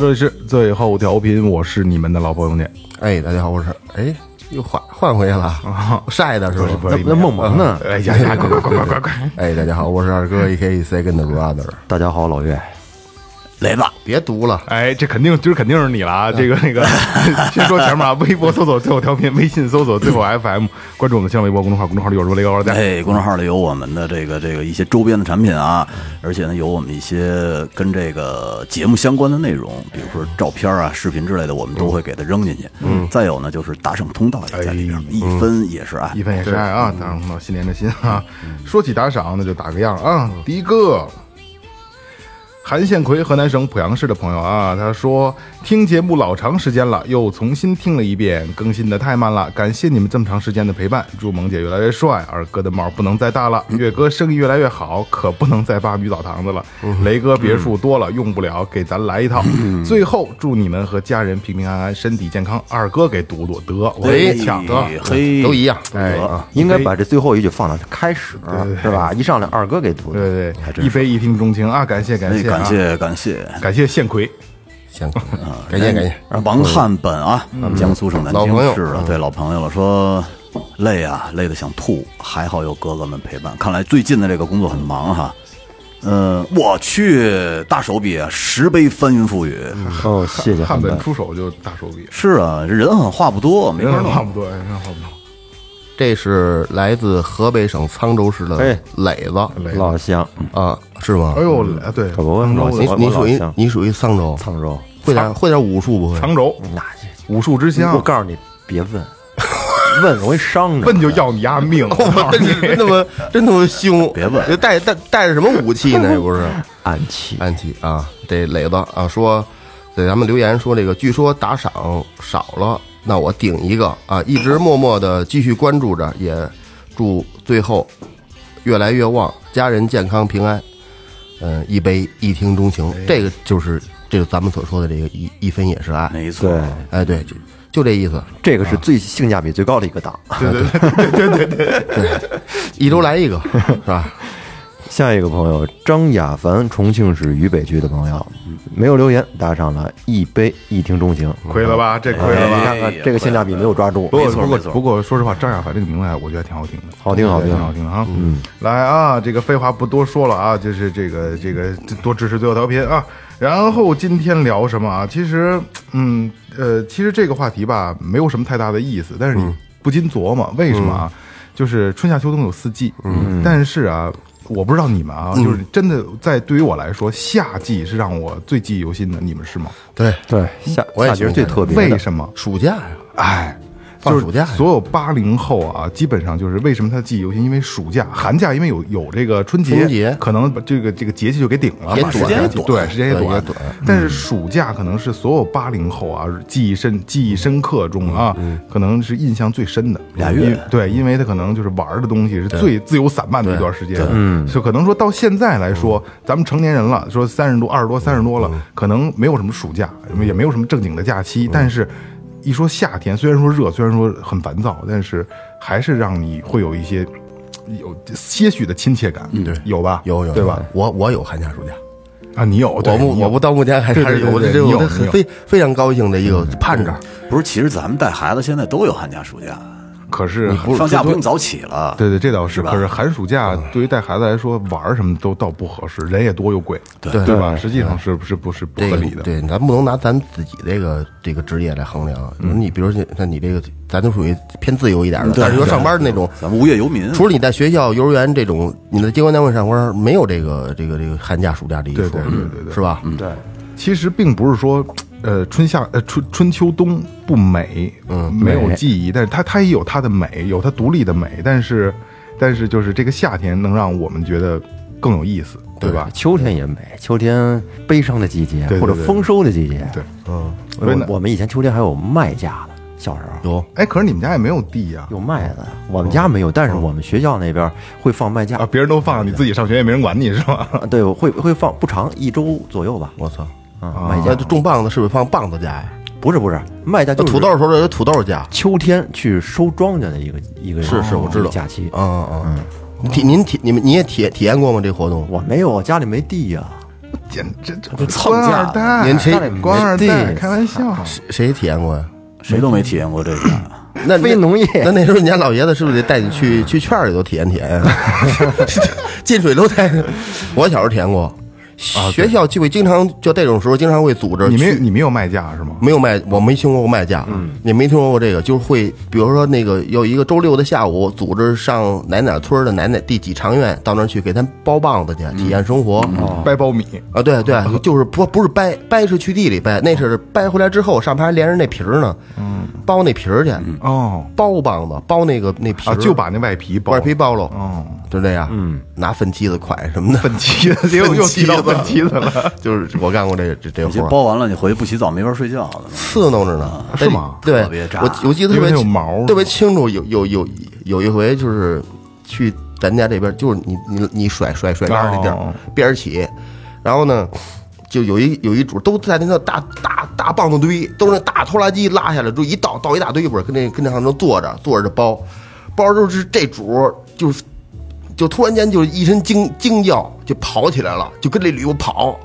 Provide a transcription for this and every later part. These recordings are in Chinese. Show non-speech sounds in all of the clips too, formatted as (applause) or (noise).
好，这里是最后调频，我是你们的老朋友念。哎，大家好，我是哎，又换换回去了，(laughs) 晒的是吧？不是那那梦萌呢？哎呀呀，快快快快快快！哎，大家好，我是二哥，A K A Second Brother。大家好，老岳，雷子，别读了，哎，这肯定今儿肯定是你了啊！这个那个，(laughs) 先说前面啊，微博搜索最后调频，微信搜索最后 FM，关注我们的新浪微博公众号，公众号里有如雷高二代。哎，公众号里有我们的这个这个一些周边的产品啊，而且呢有我们一些跟这个节目相关的内容，比如说照片啊、视频之类的，我们都会给它扔进去。嗯，再有呢就是打赏通道也在里边，哎一分也是爱一。分也是爱啊！打赏通道，心连着心啊！说起打赏，那就打个样啊。第一个，韩宪奎，河南省濮阳市的朋友啊，他说听节目老长时间了，又重新听了一遍，更新的太慢了，感谢你们这么长时间的陪伴，祝萌姐越来越帅，二哥的帽不能再大了，岳哥生意越来越好，可不能再扒女澡堂子了，雷哥别墅多了用不了，给咱来一套。最后祝你们和家人平平安安，身体健康。二哥给读读得，我也抢得。嘿，都一样。哎应该把这最后一句放到开始，是吧？一上来二哥给读的，对对对，一飞一听钟情啊！感谢感哎，谢、啊，感谢感谢。感谢献奎，行，(laughs) 感谢感谢。王汉本啊，江苏省南京市的，对老朋友了，说累啊，累得想吐，还好有哥哥们陪伴。看来最近的这个工作很忙哈。呃，我去，大手笔啊，十杯翻云覆雨。哦，谢谢汉本。出手就大手笔，是啊，人狠话不多，没人法弄。话不多，人话不多。这是来自河北省沧州市的哎磊子老乡，啊，是吗哎？呦，哎对，可不我沧州的你你属于你属于沧州，沧州，会点会点武术不会？沧州那武术之乡我，告诉你，别问，问容易伤着。(laughs) 问就要你丫命！我告诉真你是真他妈真他妈凶！(laughs) 别问这带带带着什么武器呢？这不是 (laughs) 暗器，暗器啊！这磊子啊说，给咱们留言说这个，据说打赏少了，那我顶一个啊！一直默默的继续关注着，也祝最后越来越旺，家人健康平安。嗯，一杯一听钟情，这个就是这个咱们所说的这个一一分也是爱。没错，对，哎，对，就就这意思。这个是最性价比最高的一个档。对对对对对对一周来一个，(laughs) 是吧？下一个朋友张亚凡，重庆市渝北区的朋友，没有留言，打赏了一杯一听钟情，亏了吧？这亏了吧？你看看这个性价比没有抓住不。过不过没错没错不过，说实话，张亚凡这个名字啊，我觉得挺好听的，好听好听好听的啊。嗯，来啊，这个废话不多说了啊，就是这个这个多支持最后调频啊。然后今天聊什么啊？其实，嗯呃，其实这个话题吧，没有什么太大的意思，但是你不禁琢磨，为什么啊？就是春夏秋冬有四季，嗯，但是啊。我不知道你们啊，就是真的在对于我来说，夏季是让我最记忆犹新的。你们是吗？对，对，夏我也夏季是最特别的。为什么？暑假呀，哎，就是放暑假所有八零后啊，基本上就是为什么他记忆犹新？因为暑假、寒假，因为有有这个春节，春节。可能把这个这个节气就给顶了，也时间也短对，时间也短。也短但是暑假可能是所有八零后啊记忆深、记忆深刻中啊，可能是印象最深的。俩月。对，因为他可能就是玩的东西是最自由散漫的一段时间，嗯，就可能说到现在来说，咱们成年人了，说三十多、二十多、三十多了，可能没有什么暑假，也没有什么正经的假期，但是。一说夏天，虽然说热，虽然说很烦躁，但是还是让你会有一些有些许的亲切感，对，有吧？有有对吧？？我我有寒假暑假，啊，你有，我不我不到目前还是有这我你有非非常高兴的一个盼着。不是，其实咱们带孩子现在都有寒假暑假，可是不是放假不用早起了。对对，这倒是。吧可是寒暑假对于带孩子来说，玩儿什么都倒不合适，人也多又贵，对对吧？实际上是不是不是不这个合理的？对，咱不能拿咱自己这个这个职业来衡量。你比如说像你这个，咱就属于偏自由一点的，但是说上班的那种，咱们无业游民，除了你在学校、幼儿园这种，你在机关单位上班，没有这个这个这个寒假、暑假这一说，对对对对对是吧？对，其实并不是说，呃，春夏呃春春秋冬不美，嗯，没有记忆，但是它它也有它的美，有它独立的美，但是但是就是这个夏天能让我们觉得更有意思，对吧？秋天也美，秋天悲伤的季节或者丰收的季节。对，嗯，所以呢我我们以前秋天还有麦架呢，小时候有哎，可是你们家也没有地呀、有麦子，我们家没有，但是我们学校那边会放麦架啊，别人都放，你自己上学也没人管你是吧？啊对，会会放不长，一周左右吧。我操！啊，卖那稼这种棒子是不是放棒子家呀？不是不是卖家就是土豆的时候有土豆家。秋天去收庄稼的一个一个是是我知道一个假期。嗯嗯嗯，体您体你们你也体体验过吗？这活动？我没有，家里没地呀。简这这蹭官二架代，您谁官二代，对开玩笑。谁谁体验过呀？谁都没体验过这个。(coughs) 那非农业那那时候你家老爷子是不是得带你去去圈儿里头体验体验呀？(laughs) 进水都带着。我小时候体验过，学校就会经常就这种时候经常会组织你没你没有卖价是吗？没有卖，我没听说过卖价，嗯，也没听说过这个，就是会，比如说那个有一个周六的下午，组织上哪哪村的哪哪第几长院到那儿去给咱包棒子去，体验生活。掰苞米，啊，对对，就是不不是掰掰是去地里掰，那是掰回来之后上边还连着那皮儿呢，嗯，剥那皮儿去，哦。剥棒子，包那个那皮儿，啊，就把那外皮剥外皮剥了，哦，就这样，嗯，拿粪箕子蒯什么的，粪箕子 (laughs) 又又提到粪箕子了，(laughs) 就是我干过这这这活儿，包完了，你回去不洗澡没法睡觉了。刺挠着呢，是吗？对特别扎，我我记得特别有毛特别清楚，有有有有一回就是去咱家这边，就是你你你甩甩甩杆儿那地哦。儿边儿起，然后呢。就有一有一主都在那个大大大棒子堆，都是那大拖拉机拉下来，就一倒倒一大堆，一会儿跟那跟那上头坐着坐着就包，包着就是这主就是就突然间就一声惊惊叫，就跑起来了，就跟这驴跑，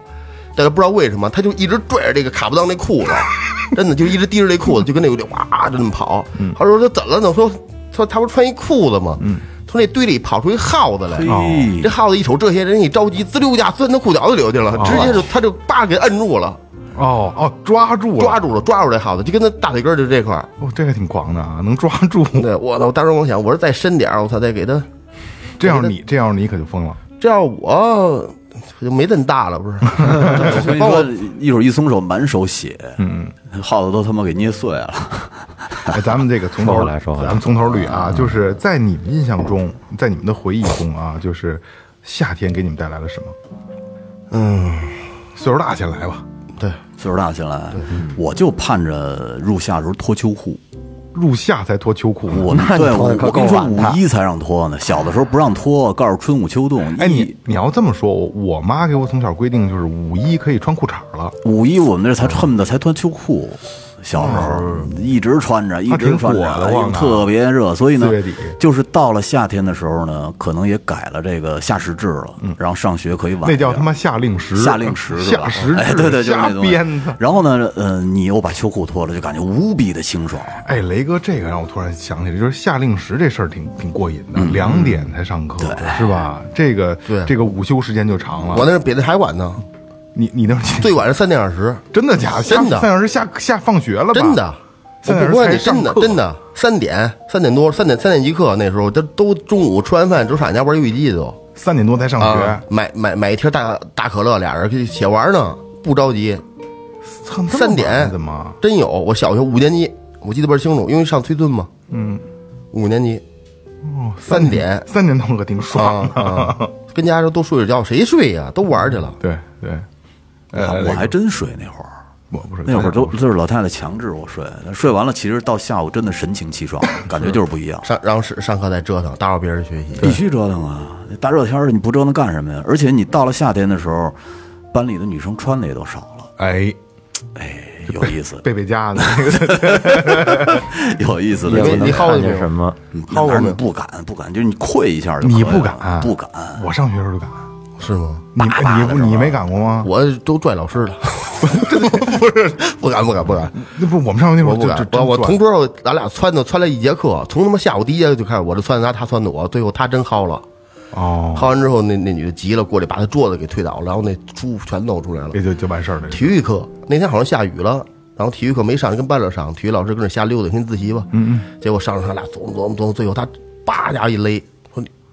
大家不知道为什么，他就一直拽着这个卡布当那裤子，(laughs) 真的就一直提着这裤子，就跟那个就哇就那么跑。他说他怎么了呢？说说他不是穿一裤子吗？从那堆里跑出一耗子来。嘿这耗子一瞅这些人一着急，滋溜一下钻他裤脚子里头去了，直接就他就叭给摁住了，哦哦，抓住了，抓住了，抓住这耗子，就跟他大腿根儿就这块儿。哦，这个挺狂的啊，能抓住。对我操！我当时我想，我说再深点儿，我操，再给他。这样你这样你可就疯了。这样我就没这么大了，不是？我跟你说，一会儿一松手，满手血，嗯，耗子都他妈给捏碎了。哎，咱们这个从头来说咱们从头捋啊，就是在你们印象中，在你们的回忆中啊，就是夏天给你们带来了什么？嗯，岁数大先来吧。对，岁数大先来，我就盼着入夏的时候脱秋裤。入夏才脱秋裤呢，我那你对我脱得可我跟你说，五够晚的一才让脱呢，小的时候不让脱，告诉春捂秋冻。哎，你你要这么说，我我妈给我从小规定就是五一可以穿裤衩了。五一我们那才恨不得才穿秋裤，小时候一直穿着，一直穿着，裹得慌啊特别热。所以呢就是到了夏天的时候呢，可能也改了这个夏时制了，然后上学可以晚。那叫他妈夏令时，夏令时夏时制，哎，对对，就是瞎那东西鞭子。然后呢，呃，你又把秋裤脱了，就感觉无比的清爽。哎，雷哥，这个让我突然想起来，就是夏令时这事儿挺挺过瘾的，两点才上课，是吧？这个对这个午休时间就长了。我那是比那还晚呢，你你那是最晚是三点二十，真的假的？真的三小时下下放学了吧？真的。我三点不关你，真的真的，三点三点多，三点三点一刻，那时候都都中午吃完饭都上俺家玩游戏机去都三点多才上学啊，，买买买一瓶大大可乐，俩人写玩呢，不着急。操三点？真有，我小学五年级，我记得倍儿清楚，因为上崔村嘛，嗯，五年级哦，三点三点多可挺爽啊啊，跟家人都睡着觉，谁睡呀？都玩去了。对对，呃，我还真睡那会儿。我不睡那会儿都都是老太太强制我睡，睡完了其实到下午真的神清气爽，感觉就是不一样。上然后上上课再折腾，打扰别人学习。必须折腾啊！大热天的你不折腾干什么呀？而且你到了夏天的时候，班里的女生穿的也都少了，哎，哎，有意思，贝贝家的那个 (laughs) (laughs) 有意思的。你薅过看没有见什么。那哪儿你不敢不敢，就是你愧一下就你不敢，不敢。我上学时候就敢，是吗？你你不你没赶过吗？我都拽老师了，(laughs) (laughs) 不是，不敢不敢不敢，那不我们上学那会儿我不敢就。我我同桌咱俩撺掇撺了一节课，从他妈下午第一节课就开始，我这撺掇他，他撺掇我，最后他真薅了。哦，薅完之后，那那女的急了，过来把他桌子给推倒了，然后那书全露出来了。也就就完事儿了。体育课那天好像下雨了，然后体育课没上，就跟班里上，体育老师跟那瞎溜达，寻思自习吧。嗯嗯。结果上着他俩琢磨琢磨琢磨，最后他叭家一勒，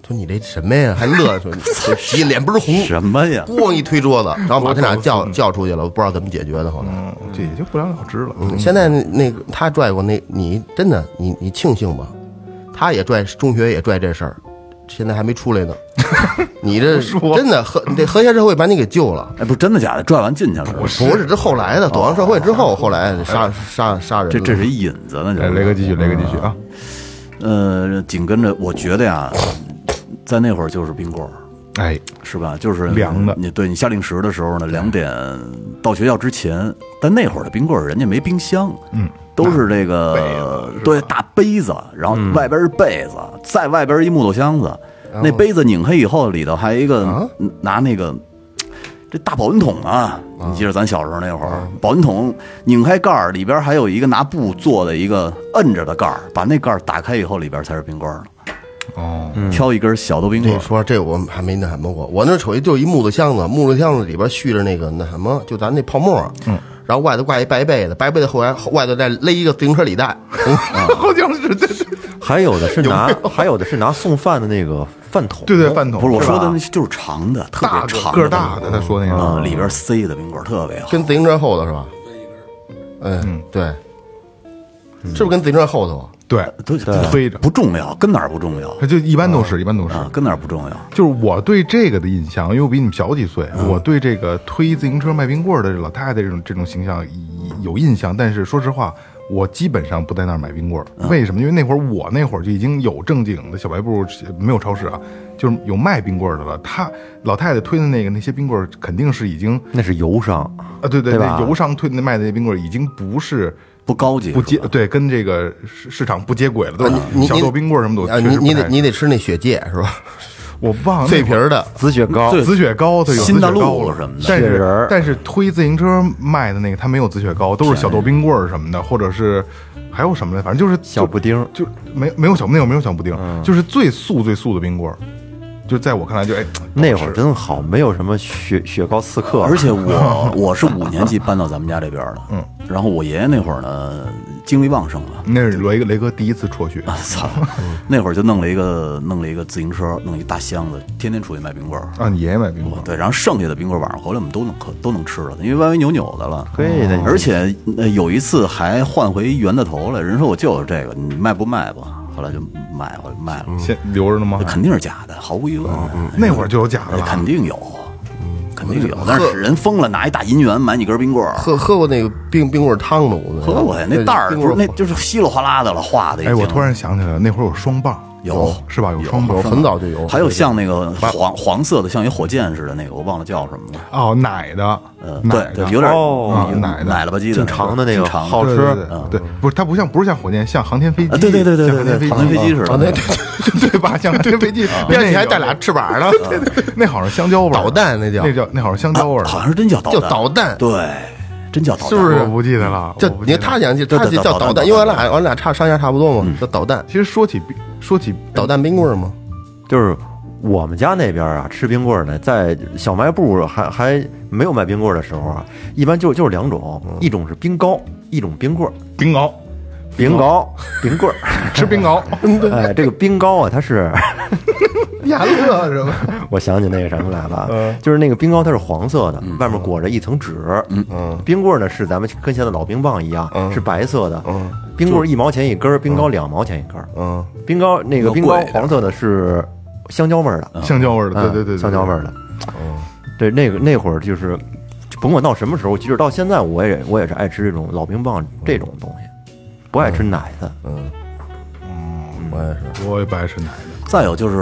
说你这什么呀？(laughs) 还乐说你急脸不是红，什么呀？咣一推桌子，然后把他俩叫叫出去了，我不知道怎么解决的。后来，嗯，这也就不了了之了。嗯，现在那那个他拽过那，你真的你你庆幸吧，他也拽，中学也拽这事儿，现在还没出来呢。(laughs) 你这真的和这和谐社会把你给救了。哎，不是真的假的？拽完进去了是？不是，这后来的，走上社会之后，后来杀杀杀人了。这这是一引子呢，哎，这雷哥继续，雷哥继续啊！呃，紧跟着，我觉得呀，在那会儿就是冰棍儿，哎，是吧？就是凉的你对你下令时的时候呢，两点到学校之前，但那会儿的冰棍儿人家没冰箱，嗯，都是这个对大杯子，然后外边是被子，在外边一木头箱子，那杯子拧开以后，里头还有一个拿那个。这大保温桶啊，你记得咱小时候那会儿，保温桶拧开盖儿，里边还有一个拿布做的一个摁着的盖儿，把那盖儿打开以后，里边才是冰棍儿呢。哦，挑一根小的冰棍说这我还没那什么过，我那瞅一就一木头箱子，木头箱子里边蓄着那个那什么，就咱那泡沫，嗯，然后外头挂一白被子，白被子后来外头再勒一个自行车履带，好像是对对还有的是拿，还有的是拿送饭的那个饭桶，对对，饭桶。不是我说的吧？那就是长的，特大别长个儿大的，他说那啊，个里边塞的冰棍特别好。跟自行车后头是吧？嗯，对，是不是跟自行车后头啊？对都推着，不重要，跟哪儿不重要他就一般都是一般都是。啊？跟哪儿不重要？就是我对这个的印象，因为我比你们小几岁，我对这个推自行车卖冰棍儿的老太太这种这种形象有印象。但是说实话，我基本上不在那儿买冰棍儿。为什么？因为那会儿我那会儿就已经有正经的小卖部，没有超市啊，就是有卖冰棍儿的了。他老太太推的那个那些冰棍儿，肯定是已经那是油商，啊，对对，对油商推的卖的那冰棍儿已经不是不高级，不接对，跟这个市市场不接轨了，都是小豆冰棍儿什么的，啊，你你得你得吃那雪戒是吧？我忘了脆皮儿的，紫雪糕，紫雪糕，它有紫新大陆雪糕了。什么的。但是但是推自行车卖的那个，它没有紫雪糕，都是小豆冰棍儿什么的，或者是还有什么的，反正就是小布丁，就没没有小那会儿没有小布丁，就是最素最素的冰棍儿，就在我看来就哎那会儿真好，没有什么雪雪糕刺客，而且我 (laughs) 我是五年级搬到咱们家这边的，嗯，然后我爷爷那会儿呢精力旺盛了，那是雷哥雷哥第一次辍学，操，那会儿就弄了一个弄了一个自行车，弄一大箱子，天天出去卖冰棍儿。啊，你爷爷卖冰棍儿，对，然后剩下的冰棍儿晚上回来我们都能喝都能吃了，因为歪歪扭扭的了。对的而且呃有一次还换回圆的头来，人说我就有这个，你卖不卖吧？后来就买回来卖了，现留着呢吗？那？肯定是假的，毫无疑问，那会儿就有假的了，肯定有，肯定有。但是人疯了，拿一大银元买几根冰棍儿，喝喝过那个冰冰棍儿汤吗？我喝过呀，那袋儿不是那就是稀里哗啦的了，化的已哎，经。我突然想起来了，那会儿有双棒，有是吧？有双棒有，很早就有，还有像那个黄黄色的，像一火箭似的那个，我忘了叫什么了。哦，奶的，呃，奶的，对对，有点奶的奶了吧唧的，挺长的那个挺长的。好吃对不是它不像不是像火箭，像航天飞机，啊对对对对像航天飞对对航天飞机似的。对吧？像航天飞机，边上那个还带俩翅膀呢，(laughs) 对对对，那好像香蕉味儿，(laughs) 导弹那叫。那叫那好像香蕉味儿，好像是真叫导叫，导弹，对，真叫导弹，是不是？我不记得了，叫你看他讲就他就叫导弹，因为俺俩俺俩差上下差不多嘛，叫导弹，其实说起说起导弹冰棍儿嘛，就是我们家那边啊，吃冰棍儿呢，在小卖部还还没有卖冰棍儿的时候啊，一般就就是两种，一种是冰糕，一种冰棍儿。冰糕，冰糕、冰棍儿，(laughs) 吃冰糕，哎，这个冰糕啊，它是，(laughs) 亚乐是吧？(laughs) 我想起那个什么来了，就是那个冰糕它是黄色的，外面裹着一层纸，嗯。嗯，冰棍儿呢是咱们跟现在老冰棒一样，是白色的，嗯，冰棍儿一毛钱一根儿，冰糕两毛钱一根儿，嗯，冰糕那个冰糕黄色的是香蕉味儿的，香蕉味儿的，嗯对对对，香蕉味儿的。对，那个那会儿就是，甭管到什么时候，即使到现在，我也我也是爱吃这种老冰棒这种东西，不爱吃奶的。嗯，嗯我也是，我也不爱吃奶的，再有就是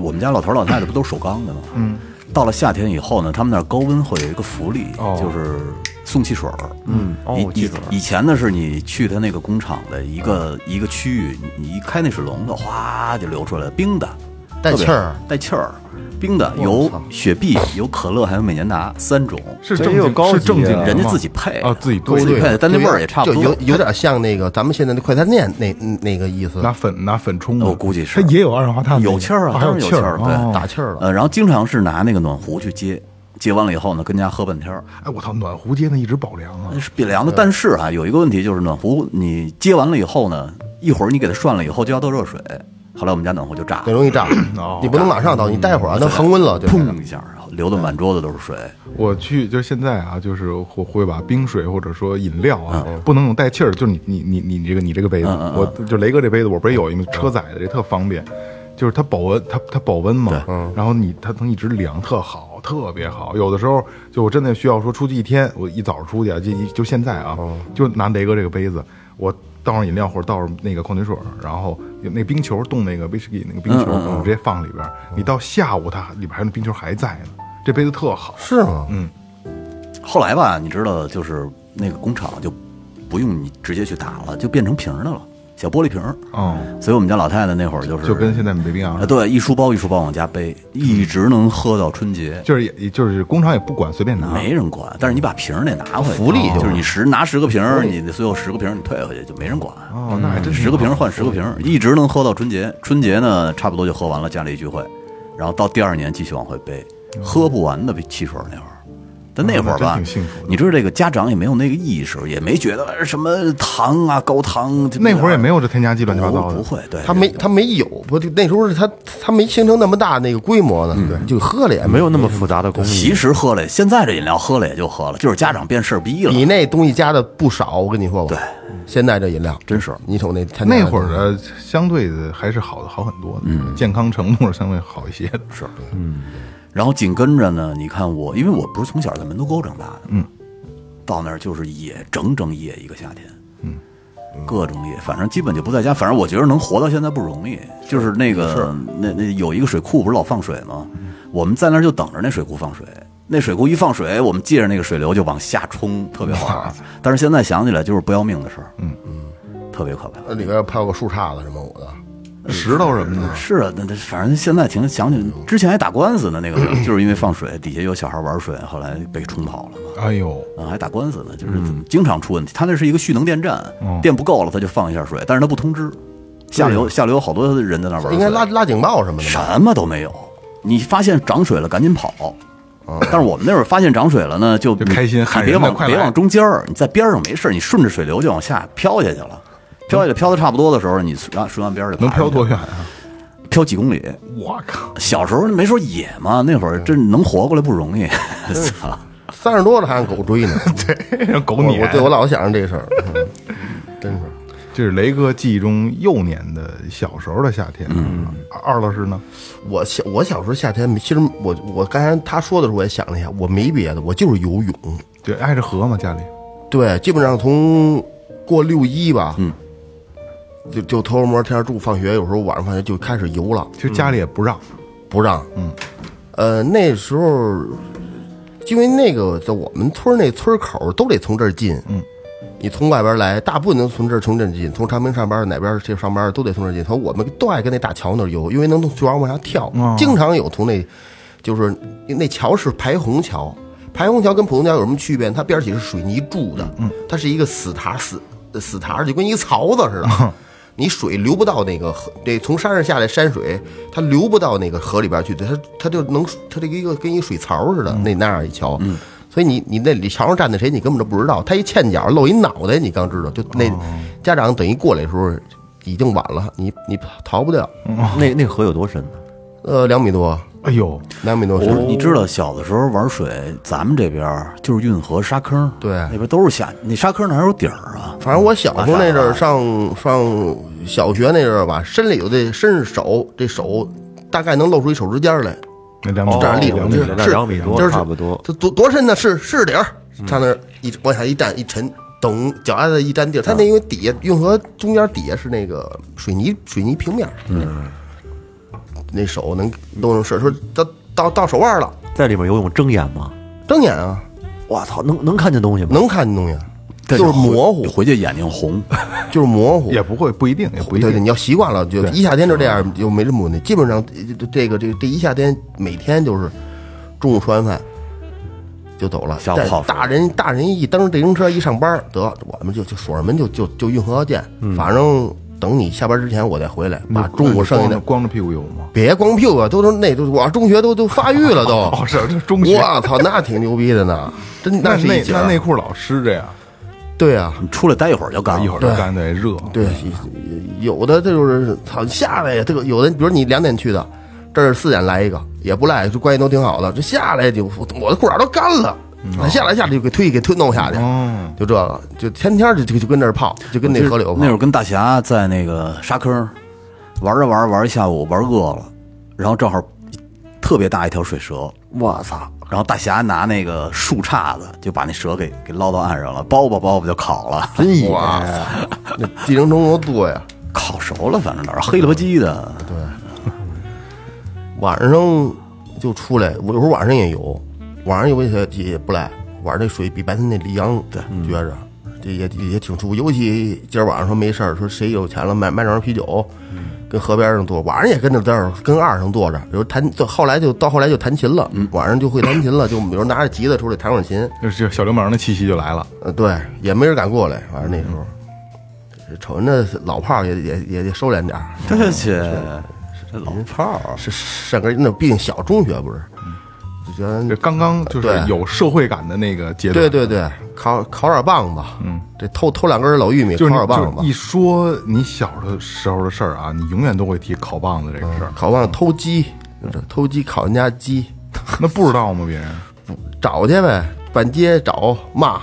我们家老头老太太不都是首钢的吗？嗯，到了夏天以后呢，他们那儿高温会有一个福利，哦。就是送汽水儿。嗯，以以哦汽水以前呢是你去他那个工厂的一个一个区域，你你一开那水龙头，哗就流出来冰的，带气儿带气儿。冰的，有雪碧，有可乐，还有美年达三种，是正经是正经啊人家自己配啊，自己自己配，但那味儿也差不多。就有有点 (laughs) 像那个咱们现在的快餐店那那个意思，拿粉拿粉冲的，我估计是它也有二氧化碳，有气儿啊，还有气当然有气儿，对，哦打气儿了。呃，然后经常是拿那个暖壶去接，接完了以后呢，跟家喝半天儿，哎，我操，暖壶接那一直保凉啊那，是比凉的。但是啊，有一个问题就是暖壶你接完了以后呢，一会儿你给它涮了以后就要倒热水，后来我们家暖壶就炸了，那容易炸。(clears throat) 哦，你不能马上倒，你待会儿啊，那恒温了就。砰一下，然后流的满桌子都是水。我去，就是现在啊，就是会会把冰水或者说饮料啊，嗯。不能用带气儿，就是你你你你这个你这个杯子，我就雷哥这杯子，我不是有一个车载的，这特方便，就是它保温，它它保温嘛，然后你它能一直凉，特好，特别好。有的时候就我真的需要说出去一天，我一早出去啊，就就现在啊，就拿雷哥这个杯子，我倒上饮料或者倒上那个矿泉水，然后有那冰球冻那个威士忌那个冰球，嗯直接放里边，你到下午它里边还有那冰球还在呢，这杯子特好。是吗？嗯后来吧，你知道，就是那个工厂就不用你直接去打了，就变成瓶儿的了，小玻璃瓶儿。哦，所以我们家老太太那会儿就是就跟现在没冰洋似啊，的，对，一书包一书包往家背，一直能喝到春节。就是也也就是工厂也不管随便拿，没人管，但是你把瓶儿得拿回来，福利就是你十拿十个瓶儿，你最后十个瓶儿你退回去就没人管。哦，那还真十个瓶儿换十个瓶儿，一直能喝到春节。春节呢，差不多就喝完了，家里聚会，然后到第二年继续往回背，喝不完的汽水那会儿。但那会儿吧那真挺幸福的，你知道这个家长也没有那个意识，也没觉得什么糖啊高糖，那会儿也没有这添加剂乱七八糟的，不不会，对，他没他没有，不，那时候是他他没形成那么大那个规模呢，就喝了也没。有那么复杂的工艺。其实喝了，现在这饮料喝了也就喝了，就是家长变事儿逼了。你那东西加的不少，我跟你说吧。对，现在这饮料真是。你瞅那那会儿的相对的还是好的好很多的，嗯，健康程度是相对好一些的，是，然后紧跟着呢，你看我，因为我不是从小在门头沟长大的，嗯，到那儿就是野，整整野一个夏天，嗯，各种野，反正基本就不在家。反正我觉得能活到现在不容易。就是那个那那有一个水库不是老放水吗？我们在那儿就等着那水库放水。那水库一放水，我们借着那个水流就往下冲，特别好玩。但是现在想起来就是不要命的事儿，嗯嗯，特别可怕。那里边泡个树杈子什么我的，石头什么的，是啊，那那反正现在挺想起，之前还打官司呢，那个就是因为放水，底下有小孩玩水，后来被冲跑了嘛。哎呦，啊，还打官司呢，就是经常出问题。他那是一个蓄能电站，电不够了他就放一下水，但是他不通知，下流下流有好多人在那玩，应该拉拉警报什么的？什么都没有。你发现涨水了赶紧跑。但是我们那会儿发现涨水了呢，就就开心你喊别往别往中间儿，你在边上没事儿，你顺着水流就往下飘下去了。飘下去飘的差不多的时候，你顺顺岸边儿就能飘多远啊？飘几公里。我靠，小时候没说野嘛，那会儿真能活过来不容易。操！三十多了还让狗追呢，(laughs) 对让狗撵我，对我老想着这事儿，嗯 (laughs) 真是。这是雷哥记忆中幼年的小时候的夏天。嗯，二老师呢？我小我小时候夏天，其实我我刚才他说的时候，我也想了一下，我没别的，我就是游泳。对，挨着河嘛，家里。对，基本上从过六一吧，嗯，就就偷偷摸天住，放学有时候晚上放学就开始游了，其实家里也不让，不让，嗯，呃，那时候因为那个在我们村那村口都得从这儿进，嗯，你从外边来，大部分都从这儿从这儿进，从长平上班哪边去上班都得从这儿进，从我们都爱跟那大桥那儿游，因为能从桥上往下跳，经常有从那就是那桥是排洪桥。排洪桥跟普通桥有什么区别？它边儿起是水泥筑的，嗯，它是一个死塔死死塔，就跟一个槽子似的。你水流不到那个河，这从山上下来山水，它流不到那个河里边去，它它就能它这个一个跟一水槽似的，那那样一桥。所以你你那里桥上站的谁，你根本就不知道。他一欠脚露一脑袋，你刚知道。就那家长等一过来的时候，已经晚了，你你逃不掉。那那河有多深呢？呃，两米多，哎呦，两米多深。你知道小的时候玩水，咱们这边儿就是运河沙坑，对。那边都是下，那沙坑哪有底儿啊？反正我小时候那阵儿上上小学那阵儿吧，伸里头得伸着手，这手大概能露出一手指尖儿来，那两米这样立着，是那两米多就是差不多。这多多深呢？是是底儿，上那儿一往下一站一沉，等脚丫子一沾地儿，它那因为底下运河中间底下是那个水泥水泥平面，嗯，那手能都能是说到到到手腕了，在里面游泳睁眼吗？睁眼啊，我操，能能看见东西吗？能看见东西。就是模糊，回去眼睛红，(laughs) 就是模糊。也不会，不一定，也不一对对，你要习惯了，就一夏天就这样，就没什么问题。基本上呃这个这个这一夏天每天就是中午吃完饭就走了。但下午泡水大人大人一蹬自行车一上班，得我们就就锁上门就就就运河要见，嗯反正等你下班之前我再回来，把中午剩下的光着光着屁股游吗？别光屁股啊，都都那都我中学都都发育了都。(laughs) 哦，是这 (laughs) 中学。我操，那挺牛逼的呢，(laughs) 真那是一景儿那内裤老湿着呀，对啊，你出来待一会儿就干了。一会儿就干对热。对，有的这就是操下来呀，这个有的，比如你两点去的，这儿四点来一个，也不赖，这关系都挺好的。这下来就我的裤衩都干了，下来下来就给推给推弄下去，哦，就这个，就天天就就就跟那儿泡，就跟那河里头泡那会儿跟大侠在那个沙坑玩着玩着玩一下午，玩饿了，然后正好特别大一条水蛇，我操！然后大侠拿那个树杈子就把那蛇给给捞到岸上了，包吧包吧就烤了，真野，哇，那寄生虫多多呀！烤熟了，反正哪儿黑了吧唧的。对晚上就出来，我有时候晚上也游，晚上游戏也不赖，晚上那水比白天那凉，对，觉着这也也挺舒服。尤其今儿晚上说没事儿，说谁有钱了买买两瓶啤酒，跟河边上坐，晚上也跟着在那跟二上坐着，有时候弹，就后来就到后来就弹琴了，晚上就会弹琴了，就比如拿着吉他出来弹会儿琴，就是小流氓的气息就来了。呃，对，也没人敢过来，反正那时候。瞅人那老炮儿也也也得收敛点儿，对去，这老炮儿是上根那毕竟小中学不是，就觉得这刚刚就是有社会感的那个阶段。对对对，烤烤点棒子，嗯，这偷偷两根老玉米，烤点棒子一，说你小的时候的事儿啊，你永远都会提烤棒子这个事儿。烤棒子偷鸡，偷鸡烤人家鸡，(laughs) 那不知道吗？别人？找去呗，满街找骂，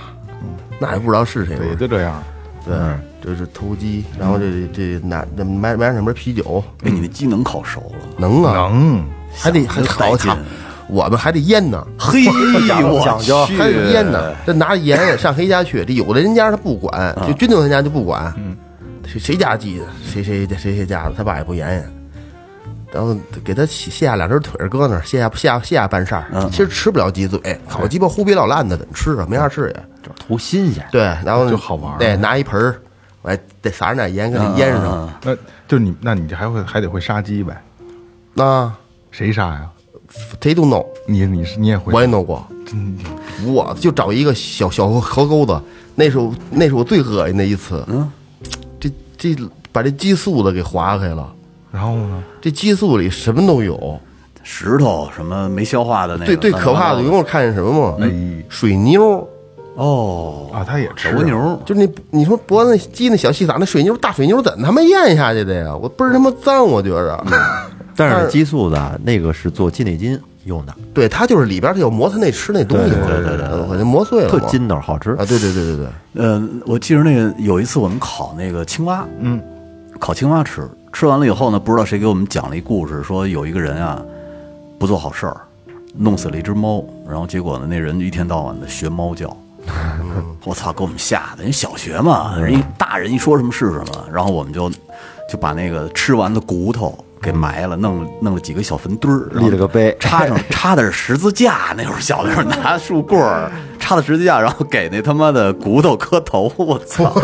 那也不知道是谁，对，就这样。对，这是偷鸡，然后这这拿这买买两瓶啤酒，哎，你那鸡能烤熟了？能啊，能，还得还想得带劲。好操，我们还得腌呢。嘿，(laughs) 我讲究去还得腌呢，这拿着盐上谁家去？这有的人家他不管，就军队他家就不管，谁谁家鸡的，谁谁谁谁家的，他爸也不言言。然后给他卸卸下两只腿儿搁那儿，卸下卸下卸下半扇儿，其实吃不了鸡嘴，烤鸡巴忽必老烂的，怎么吃啊？没啥吃也。图新鲜。对，然后就好玩儿对，拿一盆儿，我还得撒上点盐给它腌上。那就你，那你这还会还得会杀鸡呗？那谁杀呀？谁都弄，你你是你也会？我也弄过。我就找一个小小河沟子，那是我那是我最恶心的一次。嗯，这这把这激素子给划开了，然后呢？这激素里什么都有。石头什么没消化的那个，最最可怕的，乱七八糟因为我看见什么吗？哎水妞，哦，啊，他也吃蜗牛，就那你说脖子那鸡那小细撒那水妞大水妞怎么他妈咽下去的呀？我倍儿他妈脏，我觉着。但是激素的那个是做鸡内金用的，对，它就是里边它有磨它那吃那东西嘛，对对对，我就磨碎了，特筋道，好吃啊！。对对对对对，呃，我记得那个有一次我们烤那个青蛙，嗯，烤青蛙吃，吃完了以后呢，不知道谁给我们讲了一故事，说有一个人啊不做好事儿，弄死了一只猫，然后结果呢，那人一天到晚的学猫叫。我操！给我们吓的，人小学嘛，人一大人一说什么是什么，然后我们就就把那个吃完的骨头给埋了，弄弄了几个小坟堆儿，立了个碑插上插的是十字架。那会儿小的时候拿树棍儿插的十字架，然后给那他妈的骨头磕头。我操！(laughs)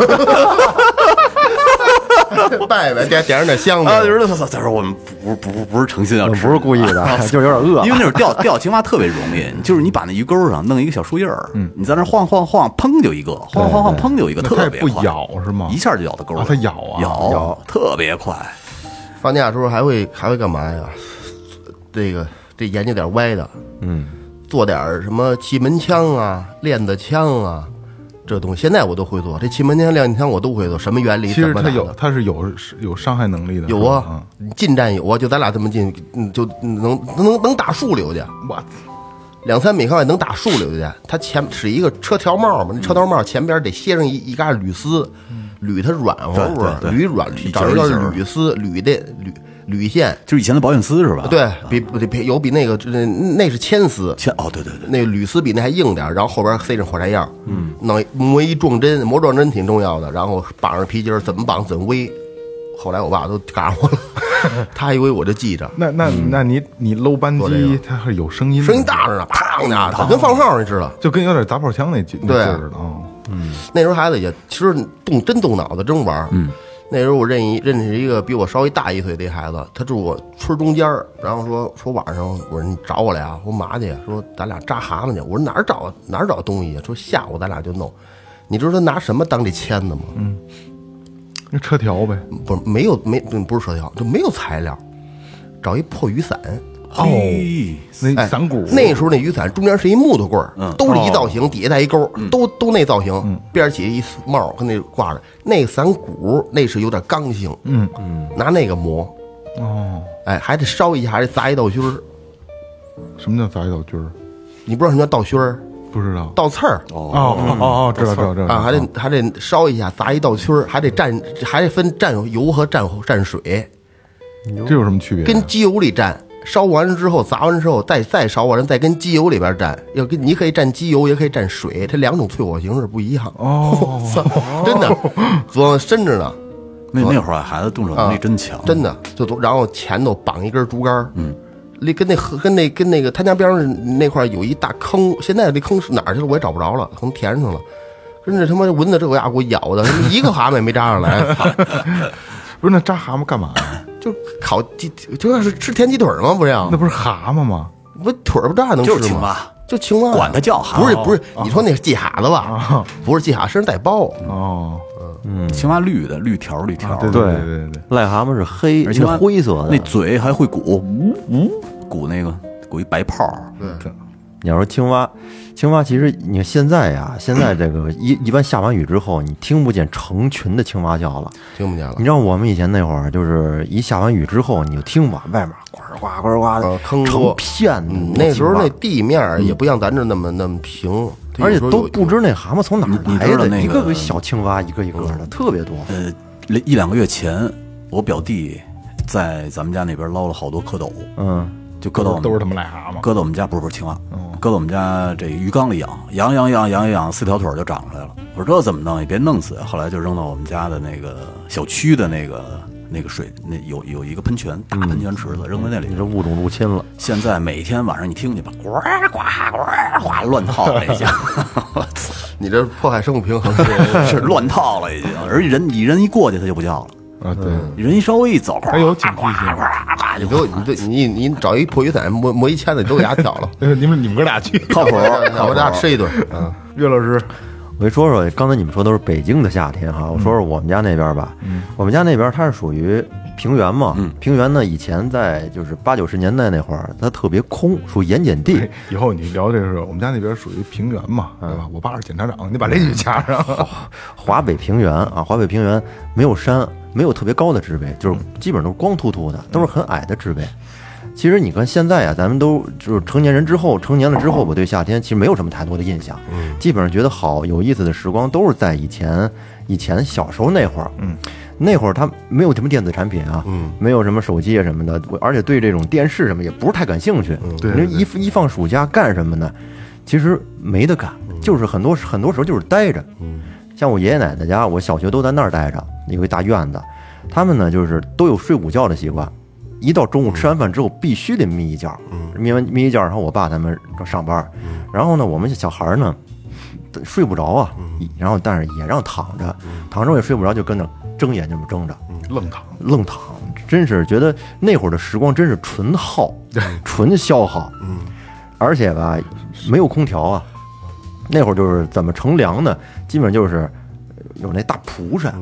拜拜，点点上点香啊，的，就是他他说我们不不不不是诚心要吃，不是故意的，(laughs) 就是有点饿因。为那会儿钓钓青蛙特别容易，就是你把那鱼钩上弄一个小树叶儿，嗯，你在那晃晃晃，砰就一个，晃晃晃砰就一个，特别快，咬是吗？一下就咬到钩了。啊它咬啊咬咬特别快。放假的时候还会还会干嘛呀？这个这研究点歪的，嗯，做点什么气门枪啊、链子枪啊，这东西现在我都会做。这气门枪、链子枪我都会做，什么原理？其实它有？它是有有伤害能力的，有啊，近战有啊，就咱俩这么近，嗯，就能能能打树溜去，嗯，我两三米开外能打树溜去。它前是一个车条帽嘛，那车条帽前边得歇上一一嘎铝丝，铝它软乎乎铝软找一节儿铝丝，铝的铝铝线，就是以前的保险丝是吧？对比比比有比那个那那是铅丝，铅哦，对对对，那个铝丝比那还硬点儿，然后后边塞上火柴样，嗯，弄一磨一撞针，磨撞针挺重要的，然后绑上皮筋儿，怎么绑怎么威。后来我爸都赶上我了，(laughs) 他还以为我就记着，那那那你你搂扳机，它是有声音的，声音大着呢，砰的，跟放炮似的？就跟有点砸炮枪那劲对劲儿似的啊。那时候孩子也其实动真动脑子，真玩儿。嗯，那时候我认一认识一个比我稍微大一岁的一孩子，他住我村中间儿，然后说说晚上我说你找我来啊，我说嘛去？说咱俩扎蛤蟆去。我说哪儿找哪儿找东西啊？说下午咱俩就弄。你知道他拿什么当这签子吗？那车条呗。不是没有没不是车条，就没有材料，找一破雨伞。哦，那哎伞骨那时候那雨伞中间是一木头棍儿，都是一造型，底下带一钩，都都那造型，边儿起一帽儿跟那挂着。那个伞骨那是有点刚性，嗯嗯，拿那个磨，哦，哎，还得烧一下，还得砸一道熏儿。什么叫砸一道熏儿？你不知道什么叫倒熏儿？不知道。倒刺儿哦哦哦哦，知道知道知道啊，还得还得烧一下，砸一道熏儿，还得蘸，还得分蘸油和蘸蘸水，这有什么区别？啊跟机油里蘸。烧完了之后，砸完之后，再再烧完了，再跟机油里边蘸。要跟你可以蘸机油，也可以蘸水，这两种淬火形式不一样。哦，(laughs) 真的，左往深着呢，那那会儿孩子动手能力真强，真的。就都，然后前头绑一根竹竿，嗯，那跟那河跟那跟那个他家边上那块有一大坑，现在那坑是哪儿去了我也找不着了，可能填上了。真是他妈蚊子这个家给我咬的，一个蛤蟆也没扎上来，操 (laughs) 不是那扎蛤蟆干嘛呀？就烤鸡，就是吃田鸡腿吗？不是那，不是蛤蟆吗？不腿儿不炸能吃吗？就是青蛙，就青蛙，管它叫蛤蟆不是不是，你说那是季蛤子吧？不是鸡蛤，身上带包。哦，嗯青蛙绿的，绿条绿条，对对对对对，癞蛤蟆是黑，而且灰色的。那嘴还会鼓，呜呜鼓那个鼓一白泡儿，你要说青蛙，青蛙其实你看现在呀，现在这个 (clears throat) 一一般下完雨之后，你听不见成群的青蛙叫了。听不见了。你，知道我们以前那会儿，就是一下完雨之后，你就听吧，外面呱呱呱呱的呃，坑成片的那时候那地面也不像咱这那么那么平，而且都不知那蛤蟆从哪儿来的，那个一个个小青蛙，一个一个的，特别多。呃，一两个月前，我表弟在咱们家那边捞了好多蝌蚪，嗯，就搁到我们都是他妈癞蛤蟆。搁到我们家不是不是青蛙，搁到我们家这鱼缸里养，养养养养养，四条腿儿就长出来了。我说这怎么弄？也别弄死。后来就扔到我们家的那个小区的那个那个水，那有有一个喷泉，大喷泉池子，扔在那里你。这物种入侵了，现在每天晚上你听去吧，呱呱呱呱乱套了已经，(laughs) 你这破坏生物平衡。是乱套了已经。而人你人一过去它就不叫了，啊，对，人一稍微一走，还有警惕性。你给我，你对你你找一破雨伞磨磨一签子，你都给它挑了，呃你们你们哥俩去，靠谱。我俩吃一顿。嗯，岳老师，我跟你说说，刚才你们说都是北京的夏天哈，我说说我们家那边吧。我们家那边它是属于平原嘛，平原呢以前在就是八九十年代那会儿，它特别空，属于盐碱地哎。以后你聊这个时候，我们家那边属于平原嘛，对吧？我爸是检察长，你把这句加上。华北平原啊，华北平原没有山，没有特别高的植被，就是基本都是光秃秃的，都是很矮的植被。其实你看现在啊，咱们都就是成年人之后，成年了之后，我对夏天其实没有什么太多的印象，基本上觉得好有意思的时光都是在以前以前小时候那会儿，嗯，那会儿他没有什么电子产品啊，嗯，没有什么手机啊什么的，我而且对这种电视什么也不是太感兴趣，对你说一一放暑假干什么呢？其实没得干，就是很多很多时候就是待着，像我爷爷奶奶家，我小学都在那儿待着，有一大院子。他们呢，就是都有睡午觉的习惯，一到中午吃完饭之后，必须得眯一觉。眯完眯一觉，然后我爸他们上班，然后呢，我们小孩呢睡不着啊，然后但是也让躺着，躺着也睡不着，就跟着睁眼睛就睁着，愣躺，愣躺，真是觉得那会儿的时光真是纯耗，纯消耗。嗯，而且吧，没有空调啊，那会儿就是怎么乘凉呢？基本就是有那大蒲扇，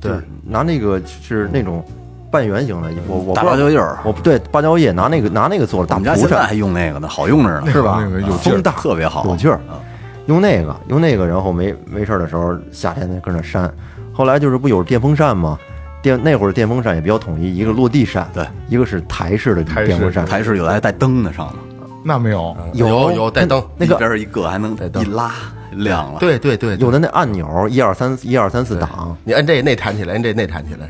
对，拿那个是那种半圆形的，我我大不知道芭蕉叶儿我不对芭蕉叶拿那个拿那个做的大我们家蒲扇现在还用那个呢，好用着呢，是吧？那个有劲儿风大特别好有劲儿嗯。用那个用那个，然后没没事儿的时候，夏天跟那扇。后来就是不有电风扇吗？电那会儿电风扇也比较统一，一个落地扇，对，一个是台式的电风扇，台式有的还带灯的，上头。那没有，有。有带灯，那个边一个还能带灯。一拉亮了。对对对，有的那按钮一二三一二三四档，你按这那弹起来，按这那弹起来，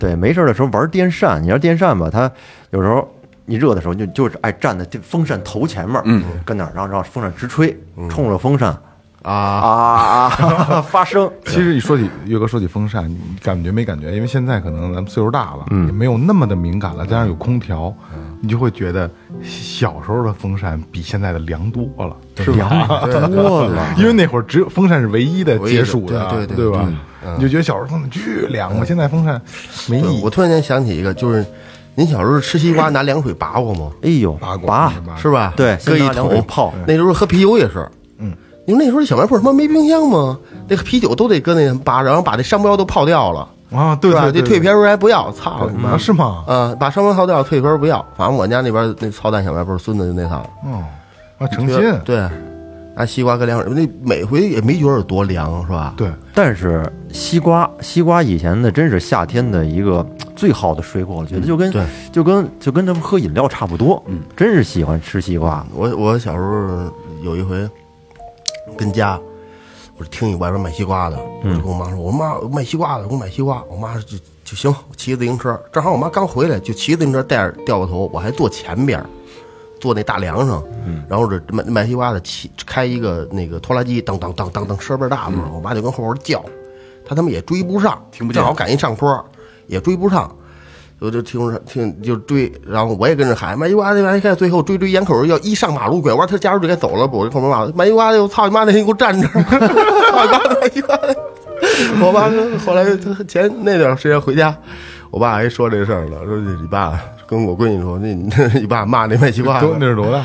对，没事的时候玩电扇。你要电扇吧，它有时候你热的时候就就是爱站在这风扇头前面，嗯，跟那儿然后让风扇直吹，冲着风扇啊，啊啊发声。(laughs) 其实你说起岳哥说起风扇，你感觉没感觉？因为现在可能咱们岁数大了，也没有那么的敏感了，加上有空调，你就会觉得小时候的风扇比现在的凉多了，是凉多了。因为那会儿只有风扇是唯一的唯一的解暑的，对对对吧？你就觉得小时候风扇巨凉嘛，现在风扇没意义。我突然间想起一个，就是您小时候吃西瓜拿凉水拔过吗？哎呦，拔过是吧？对搁一桶泡那时候喝啤酒也是，嗯，因为那时候小卖部他妈没冰箱嘛，那个啤酒都得搁那拔，然后把那商标都泡掉了，啊，对是吧？对，这退瓶儿还不要，操你妈啊，！是吗？啊，把商标泡掉，退瓶儿不要。反正我家那边那操蛋小卖部孙子就那套，哦，啊，成心，对，拿西瓜搁凉水，那每回也没觉得有多凉，是吧？对，但是西瓜，西瓜以前的真是夏天的一个最好的水果，我觉得就跟对就跟就跟咱们喝饮料差不多，嗯，真是喜欢吃西瓜。我我小时候有一回跟家，我就听你外边卖西瓜的，我就跟我妈说，我说妈卖西瓜的，给我买西瓜。我妈就就行，骑自行车，正好我妈刚回来，就骑自行车带着掉个头，我还坐前边儿，坐那大梁上，然后这卖卖西瓜的骑开一个那个拖拉机，当当当当当，声倍儿大嘛，我妈就跟后边叫，他他妈也追不上，听不见正好赶一上坡，也追不上。我就听着听就追，然后我也跟着喊卖西瓜的买西瓜，最后追追眼口要一上马路拐弯，他家属就该走了，我就后面骂卖西瓜的，(laughs) 我操你妈的，你给我站这儿！操你妈的卖西瓜的！我爸后来他前那段时间回家，我爸还说这事儿了，说你爸跟我闺女说，那你 (laughs) 你爸骂那卖西瓜的那是多大？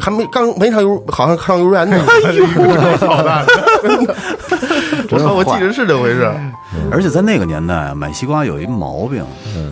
还没刚没上幼，好像上幼儿园呢。(laughs) 哎呦，操蛋！(laughs) 我操，我记得是这回事。而且在那个年代啊，买西瓜有一毛病，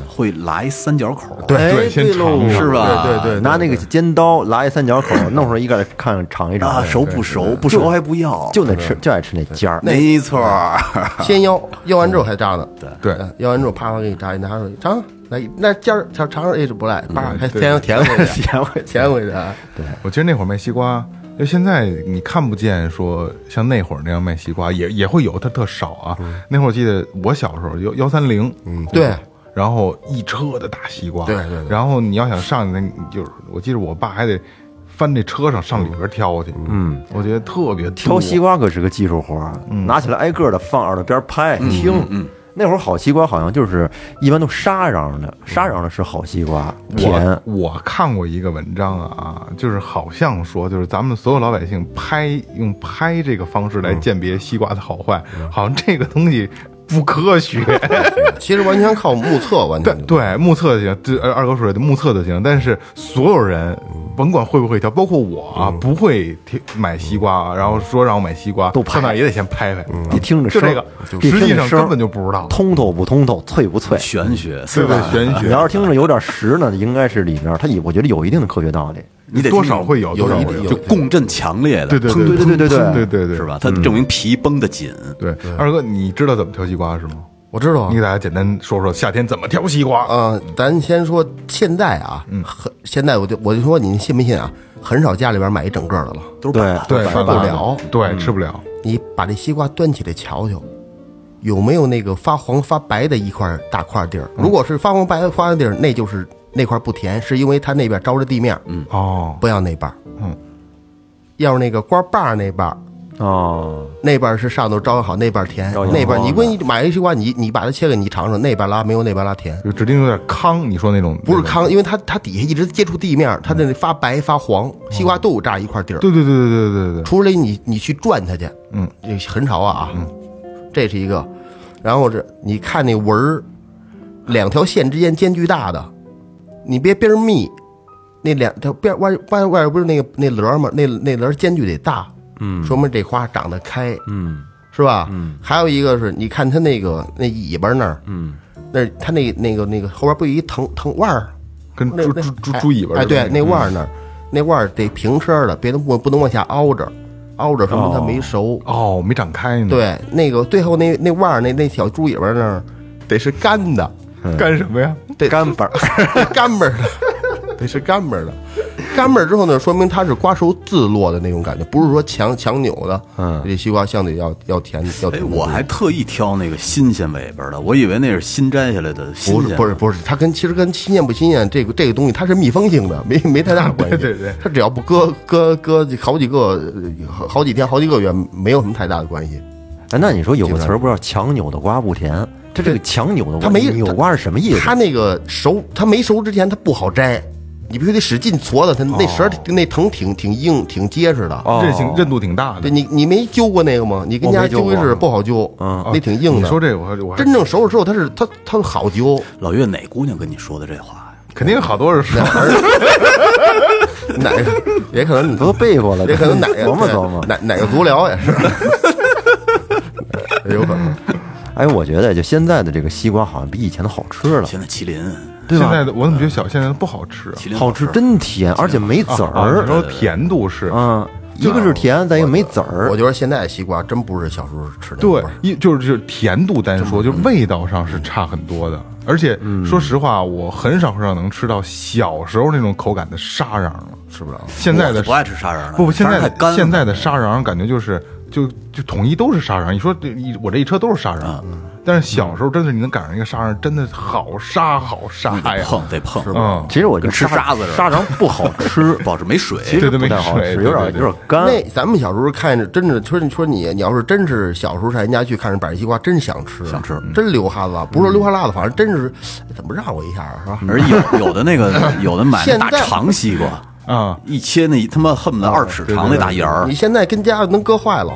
会拉一三角口。对哎对，先尝是吧对对对，拿那个尖刀拉一三角口，弄出来一个来看尝一尝啊，熟不熟？不熟还不要，就得吃就爱吃那尖儿。没错儿。先腰，腰完之后还扎呢。对，对腰完之后啪啪给你扎一拿出来尝，来那尖儿尝尝尝，哎这不赖，叭还填填回去，填 (laughs) 回填回去。对我记得那会儿卖西瓜，就现在你看不见说像那会儿那样卖西瓜，也也会有，它特少啊。那会儿我记得我小时候幺幺三零，嗯对，然后一车的大西瓜，对对对然后你要想上去，那你就是我记得我爸还得翻这车上上里边挑去，嗯，我觉得特别挑西瓜，可是个技术活儿，拿起来挨个的放耳朵边儿拍听。那会儿好西瓜好像就是一般都沙瓤的，沙瓤的是好西瓜，甜我。我看过一个文章啊，就是好像说，就是咱们所有老百姓拍用拍这个方式来鉴别西瓜的好坏，好像这个东西不科学。(laughs) 其实完全靠目测，完对全就对，目测就行，这二二哥说的目测就行。但是所有人，甭管会不会挑，包括我啊，不会挑买西瓜，然后说让我买西瓜，都拍上那也得先拍拍。你听着就这个，实际上根本就不知道。通透不通透，脆不脆。玄学，对对，玄学你要是听着有点实呢，应该是里面它有，我觉得有一定的科学道理。你得多少会有，有多少会有。一定有就共振强烈的，对对对对对对对对对对对，是？吧？它证明皮绷得紧。对，二哥，你知道怎么挑西瓜是吗？我知道啊你给大家简单说说夏天怎么挑西瓜。呃，咱先说现在啊，很现在我就我就说你信不信啊？很少家里边买一整个的了，都是对把对，吃不了。对，吃不了。你把这西瓜端起来瞧瞧，有没有那个发黄发白的一块大块地儿？如果是发黄白发的地儿，那就是那块不甜，是因为它那边着着地面，嗯，哦，不要那半儿。嗯，要是那个瓜把儿那半儿。哦，那边是上头招好，那边甜招。那边你阳光问你买一西瓜，你你把它切开，你尝尝，那半拉没有那半拉甜，就指定有点糠，你说那种不是糠，因为它它底下一直接触地面，它那发白发黄，西瓜都有这样一块地儿。对对对对对对对。对，除了你你去转它去，嗯，这很少啊，嗯，这是一个。然后是你看那纹儿，两条线之间间距大的，你别边儿密，那两条边外外外边不是那个那棱儿吗？那那棱儿间距得大，嗯，说明这花长得开，嗯是吧？嗯。还有一个是，你看它那个那尾巴那儿，嗯，那它那那个那个后边不有一藤藤腕儿？跟猪猪猪哎猪尾巴。哎，对，那腕儿那儿，那腕儿得平身的，别能不不能往下凹着，凹着说明它没熟。哦，没长开呢。，对，那个最后那那腕儿那那小猪尾巴那儿得是干的，干什么呀？得干巴儿，(laughs) 干巴儿的，得是干巴儿的。干巴儿之后呢，说明它是瓜熟自落的那种感觉，不是说强强扭的。嗯这西瓜相对要要甜要哎，甜。我还特意挑那个新鲜尾巴的，我以为那是新摘下来的新不鲜。是不是不是，它跟其实跟新鲜不新鲜这个这个东西，它是密封性的，没没太大关系。(laughs) 对对对它只要不搁搁搁好几个呃好几天好几个月，没有什么太大的关系。哎，那你说有个词儿不叫强扭的瓜不甜，它这个强扭的，它没扭瓜是什么意思？它那个熟，它没熟之前它不好摘，你必须得使劲搓的，它那绳儿那藤挺挺硬，挺结实的。哦韧性韧度挺大的对。你你没揪过那个吗？你跟家揪过揪一试不好揪，嗯那挺硬的。你说这个我还我还真正熟了之后，它是它它好揪。老岳哪姑娘跟你说的这话呀？肯定好多人说，(laughs) 哪个也可能你都背过了，也可能哪个琢磨琢磨。哪哪个足疗也是，(laughs) 有可能。哎，我觉得就现在的这个西瓜好像比以前的好吃了，现在麒麟，对吧？现在的我怎么觉得小现在的不好吃啊？麒麟好吃真甜，而且没籽啊，你儿。说甜度是嗯，一个是甜，再一个没籽儿我。觉得现在的西瓜真不是小时候吃的那对儿，一就是就是甜度单说，就是味道上是差很多的。而且说实话，我很少很少能吃到小时候那种口感的沙瓤了。吃不了。现在的我不爱吃沙瓤了不不，现在的沙瓤太干了现在的沙瓤感觉就是就就统一都是沙瓤。你说这一我这一车都是沙瓤，但是小时候真的你能赶上一个沙瓤，真的好沙好沙呀！碰得碰，嗯，其实我觉得跟吃沙沙子似的沙瓤不好吃，(laughs) 不好吃，没水。其实对对没不太好吃，有点有点干。那咱们小时候看着，真的说你说你，你要是真是小时候上人家去看着摆着西瓜，真想吃，想吃真流哈子，不是说流哈喇子，反正真是哎怎么让我一下是吧？而有有的那个有的买那大长西瓜啊，一切那他妈恨不得二尺长那大芽儿你，现在跟家能割坏了，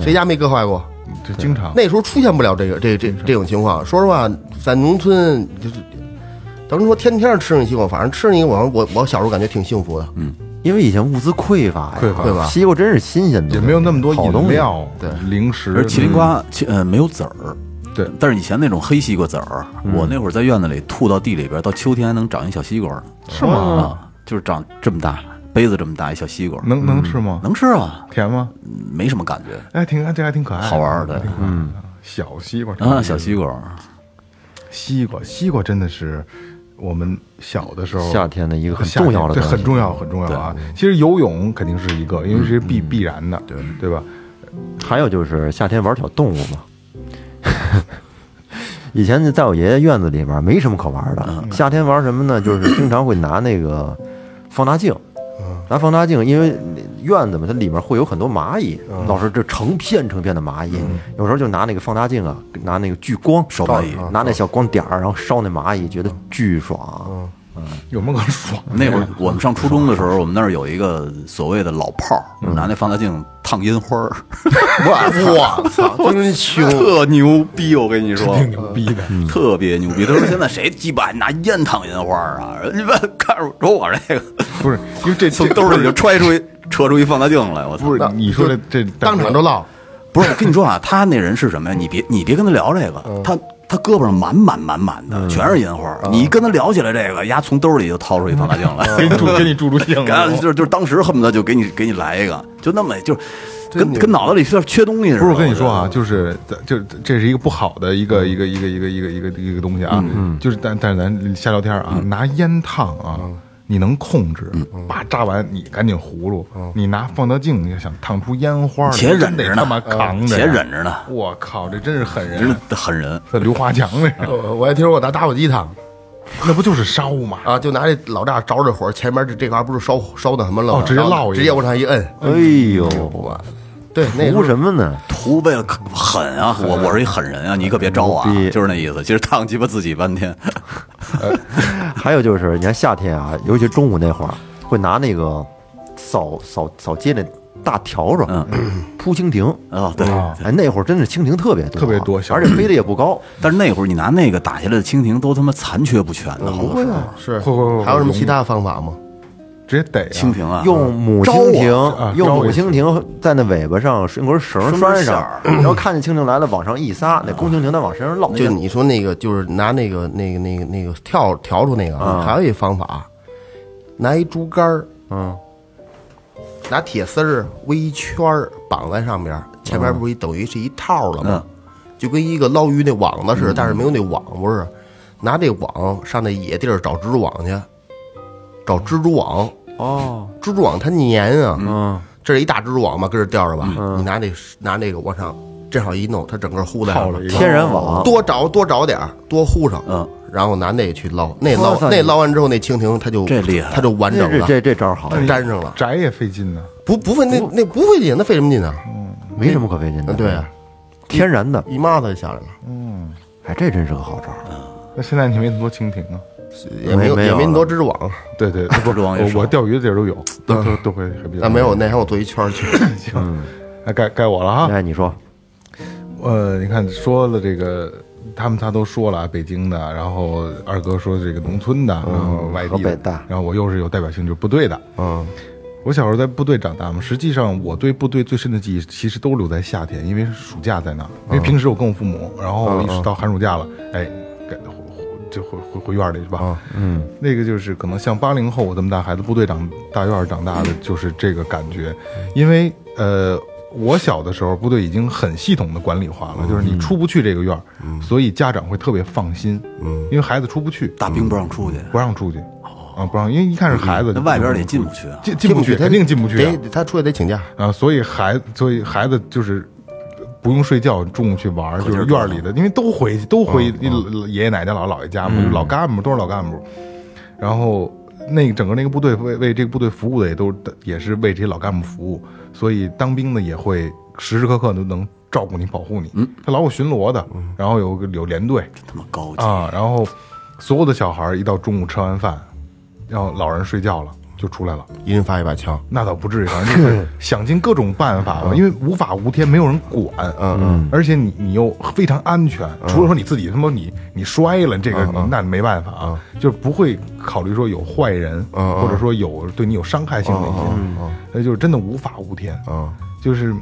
谁家没割坏过？这经常那时候出现不了这个这这这种情况。说实话，在农村就是，等于说天天吃那西瓜，反正吃你我我我小时候感觉挺幸福的。嗯，因为以前物资匮乏呀，匮乏对吧西瓜真是新鲜的，也没有那么多好东西。饮料、对零食，而麒麟瓜其呃没有籽儿。对但是以前那种黑西瓜籽儿，我那会儿在院子里吐到地里边，到秋天还能长一小西瓜呢。是吗？啊，就是长这么大，杯子这么大一小西瓜，能能吃吗？能吃啊，甜吗？没什么感觉。哎，挺这还挺可爱的，好玩儿的还挺可爱的小西瓜啊，小西瓜，西瓜，西瓜真的是我们小的时候夏天的一个很重要的东西很重要，很重要啊。其实游泳肯定是一个，因为是必必然的，对对吧？还有就是夏天玩小动物嘛。(laughs) 以前在我爷爷院子里边没什么可玩的，夏天玩什么呢？就是经常会拿那个放大镜，拿放大镜，因为院子嘛，它里面会有很多蚂蚁，老是这成片成片的蚂蚁，有时候就拿那个放大镜啊，拿那个聚光烧蚂蚁拿那小光点儿，然后烧那蚂蚁，觉得巨爽。有么个爽？那会儿我们上初中的时候，我们那儿有一个所谓的老炮儿，拿那放大镜烫烟花儿，(laughs) 我操，真凶！特牛逼！我跟你说，挺牛逼的，特别牛逼。他说现在谁鸡巴还拿烟烫烟花儿啊？你们看着说我这个不是因为这从兜里就揣出一扯出一放大镜来，我操！不是你说这这当场就唠，不是，我跟你说啊，他那人是什么呀？你别你别跟他聊这个，他他胳膊上满满满满的全是银花，你跟他聊起来这个，丫从兜里就掏出一放大镜来，给你助 (laughs) 给你助助兴。就是就是当时恨不得就给你给你来一个，就那么就是跟跟脑子里缺缺东西似的。不是我跟你说啊，就是就这是一个不好的一个一个一个一个一个一个一个东西啊，就是但但是咱瞎聊天啊，拿烟烫啊。你能控制，把扎完你赶紧葫芦。你拿放大镜，你想烫出烟花来，且忍着呢扛着，且忍着呢我靠，这真是狠真人，的狠人。这刘华强那个，我我还听说过拿打火机烫那不就是烧吗？啊，就拿这老大着着火，前面这这块不是烧烧的什么了吗？哦直接烙一个直接往上一摁，哎呦，对，那时图什么呢？图为了狠啊！我我是一狠人啊！你可别招我啊就是那意思。其实烫鸡巴自己半天，(laughs) (laughs) 还有就是，你看夏天啊，尤其中午那会儿，会拿那个扫扫扫街那大笤帚，扑蜻蜓。啊，对。哎，那会儿真是蜻蜓特别多，特别多而且飞的也不高。(laughs) 但是那会儿你拿那个打下来的蜻蜓都他妈残缺不全的，好多时候。是会会会还有什么其他方法吗？直接逮啊蜻蜓啊，用母蜻蜓啊，用母蜻蜓在那尾巴上用根绳拴上然后看见蜻蜓来了往上一撒，那公蜻蜓再往身上落。就你说那个，就是拿那个那个那个那个跳调出那个啊，还有一方法，拿一竹竿儿，嗯，拿铁丝儿围一圈儿绑在上边儿，前面不是等于是一套了吗？就跟一个捞鱼那网子似的，但是没有那网，不是？拿这网上那野地儿找蜘蛛网去，找蜘蛛网。哦，蜘蛛网它粘啊，嗯，这是一大蜘蛛网嘛，跟这吊着吧？你拿那拿那个往上正好一弄，它整个糊在上了。天然网，多找多找点儿，多糊上，嗯，然后拿那个去捞，那捞那捞完之后，那蜻蜓它就这厉害它就完整了，这这这这招好，粘上了，摘也费劲呢。不不费那那不费劲，那费什么劲啊？没什么可费劲的。对啊，天然的。一抹子就下来了。嗯哎，这真是个好招儿。那现在你没那么多蜻蜓啊？也没有也没那么多蜘蛛网，对对，(laughs) 不蛛网也少我我钓鱼的地儿都有，(laughs) 都都都会还比较那没有那天我坐一圈儿去，(laughs) 行。哎，该该我了哈。哎，你说，呃，你看说了这个，他们他都说了啊，北京的，然后二哥说这个农村的，然后外地的河北的，然后我又是有代表性，就是部队的。嗯，我小时候在部队长大嘛，实际上我对部队最深的记忆其实都留在夏天，因为是暑假在那儿。因为平时我跟我父母，然后一直到寒暑假了，哎，就回回回院里去吧？嗯，那个就是可能像八零后我这么大孩子，部队长大院儿长大的就是这个感觉，因为呃。我小的时候，部队已经很系统的管理化了，就是你出不去这个院儿，所以家长会特别放心，嗯，因为孩子出不去，大兵不让出去，不让出去，啊，不让，因为一看是孩子，那外边儿也进不去啊。进进不去，他肯定进不去啊。得他出去得请假，啊，所以孩子，所以孩子就是不用睡觉，中午去玩，就是院里的，因为都回去，都回爷爷奶奶、姥姥姥爷家嘛，就老干部都是老干部，然后那个整个那个部队为为这个部队服务的也都也是为这些老干部服务，所以当兵的也会时时刻刻都能照顾你、保护你，他老有巡逻的，然后有个有连队。他妈高级，啊，然后所有的小孩一到中午吃完饭，然后老人睡觉了就出来了。一人发一把枪，那倒不至于，反正就是 (laughs) 想尽各种办法吧，因为无法无天，没有人管，嗯嗯，而且你你又非常安全，除了说你自己他妈你你摔了这个那没办法啊，就是不会考虑说有坏人，或者说有对你有伤害性的一些，那就是真的无法无天，嗯，就是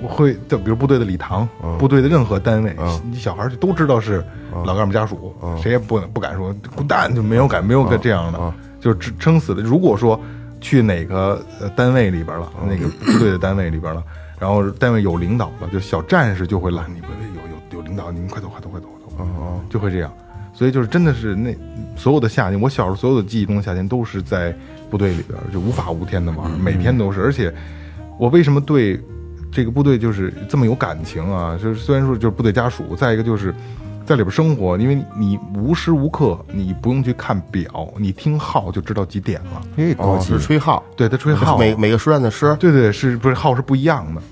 我会就比如部队的礼堂，部队的任何单位，你小孩都知道是老干部家属，谁也不不敢说滚蛋，就没有敢没有个这样的，就是撑死的。如果说去哪个呃单位里边了，那个部队的单位里边了，然后单位有领导了，就小战士就会拦你，不有有有领导，你们快走快走快走快走，就会这样。所以就是真的是那所有的夏天，我小时候所有的记忆中的夏天都是在部队里边，就无法无天的玩，每天都是。而且我为什么对这个部队就是这么有感情啊？就是虽然说就是部队家属，再一个就是在里边生活，因为你无时无刻你不用去看表，你听号就知道几点了。哎，高哦，级是，吹号，对他吹号，每每个书院的师，对对是不是号是不一样的？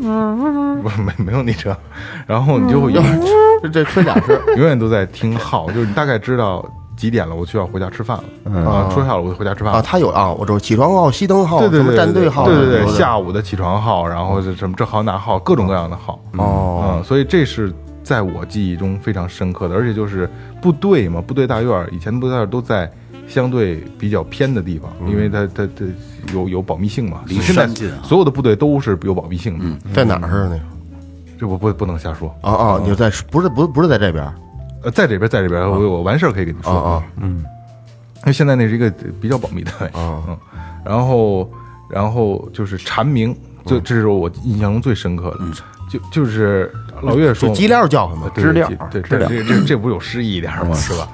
不 (laughs) 是没没有你这，然后你就会永这这吹俩师，(laughs) 永远都在听号，就是你大概知道几点了，我需要回家吃饭了。啊，吹号了我就回家吃饭啊，他有啊，我这起床号、熄灯号，对对对，战队号，对对下午的起床号，然后这什么这号那号，各种各样的号。哦，嗯，所以这是在我记忆中非常深刻的，而且就是部队嘛，部队大院儿，以前的部队大院儿都在相对比较偏的地方，因为它它它有有保密性嘛。离现在山近啊。所有的部队都是有保密性的，在哪儿是那个？这我不不能瞎说。哦哦，你在不是不是不是在这边儿？呃，在这边，在这边，我我完事儿可以跟你说。啊啊嗯，因为现在那是一个比较保密的单位。哦。嗯，然后然后就是蝉鸣，这这是我印象中最深刻的。就就是老岳说就鸡料叫唤嘛，对知了对，知了这这这这不是有诗意一点吗？(laughs) 是吧？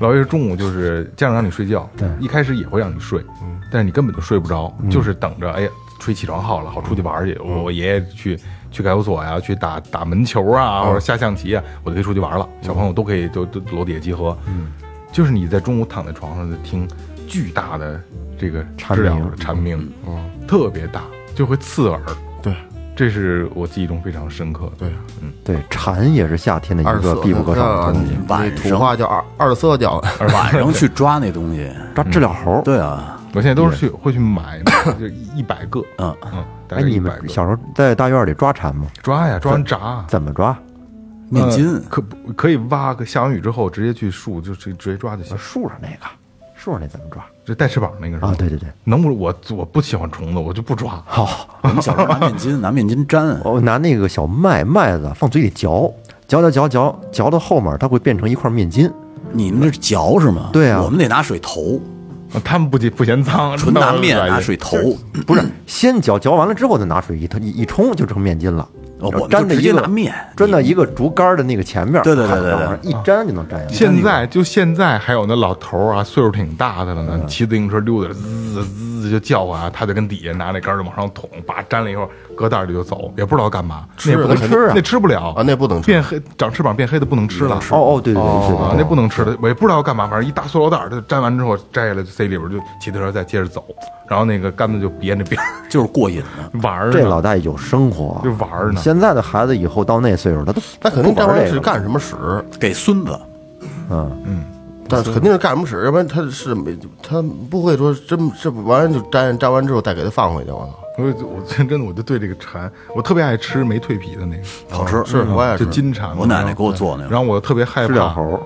老岳中午就是家长让你睡觉，一开始也会让你睡，但是你根本就睡不着，就是等着哎呀吹起床号了，好出去玩去。我爷爷去去派出所呀，去打打门球啊，或者下象棋啊，我就可以出去玩了。小朋友都可以都都楼底下集合，就是你在中午躺在床上就听巨大的这个知了的蝉鸣，特别大，就会刺耳。对这是我记忆中非常深刻的。对，嗯对，蝉也是夏天的一个必不可少的东西。那土话叫二二色叫，(laughs) 晚上去抓那东西，抓知了猴，对啊，我现在都是去会去买，(laughs) 就一百个，嗯，嗯，大哎，你。们小时候在大院里抓蝉吗？抓呀，抓完炸，怎么抓？面筋呃可不可以挖个下完雨之后直接去树，就直直接抓就行。树上那个，树上那怎么抓？这带翅膀那个是吧？啊，对对对，能不我我不喜欢虫子，我就不抓。好，我们 (laughs) 小时候拿面筋，拿面筋粘，我拿那个小麦麦子放嘴里嚼，嚼嚼嚼嚼嚼到后面，它会变成一块面筋。你们那是嚼是吗？对啊我们得拿水投，他们不嫌不嫌脏，纯拿面拿水投，不是，先嚼嚼完了之后再拿水一一一冲就成面筋了。我粘在一个拿面粘到一个竹竿的那个前面，对对对对对往上一粘就能粘下来。现在就现在还有那老头儿啊，岁数挺大的了呢，骑自行车溜达，滋滋滋就叫唤啊，他就跟底下拿那杆儿就往上捅，把粘了以后搁袋里就走，也不知道干嘛，那不能吃啊那吃不了啊那不能吃变黑长翅膀变黑的不能吃了。哦哦，对对对，是啊，的，那不能吃的，我也不知道要干嘛，反正一大塑料袋儿，它粘完之后摘下来就塞里边，就骑自行车再接着走，然后那个杆子就别那边 (laughs) 就是过瘾的。玩儿，这老大爷有生活，就玩儿呢。现在的孩子以后到那岁数，他都他肯定不玩干完是干什么使，给孙子，嗯嗯，但肯定是干什么使，要不然他是没他不会说真这完了就粘粘完之后再给他放回去，我操！我我真真的我就对这个馋，我特别爱吃没蜕皮的那个，好吃。是我也就金蝉嘛。我奶奶给我做那个然后我特别害怕猴，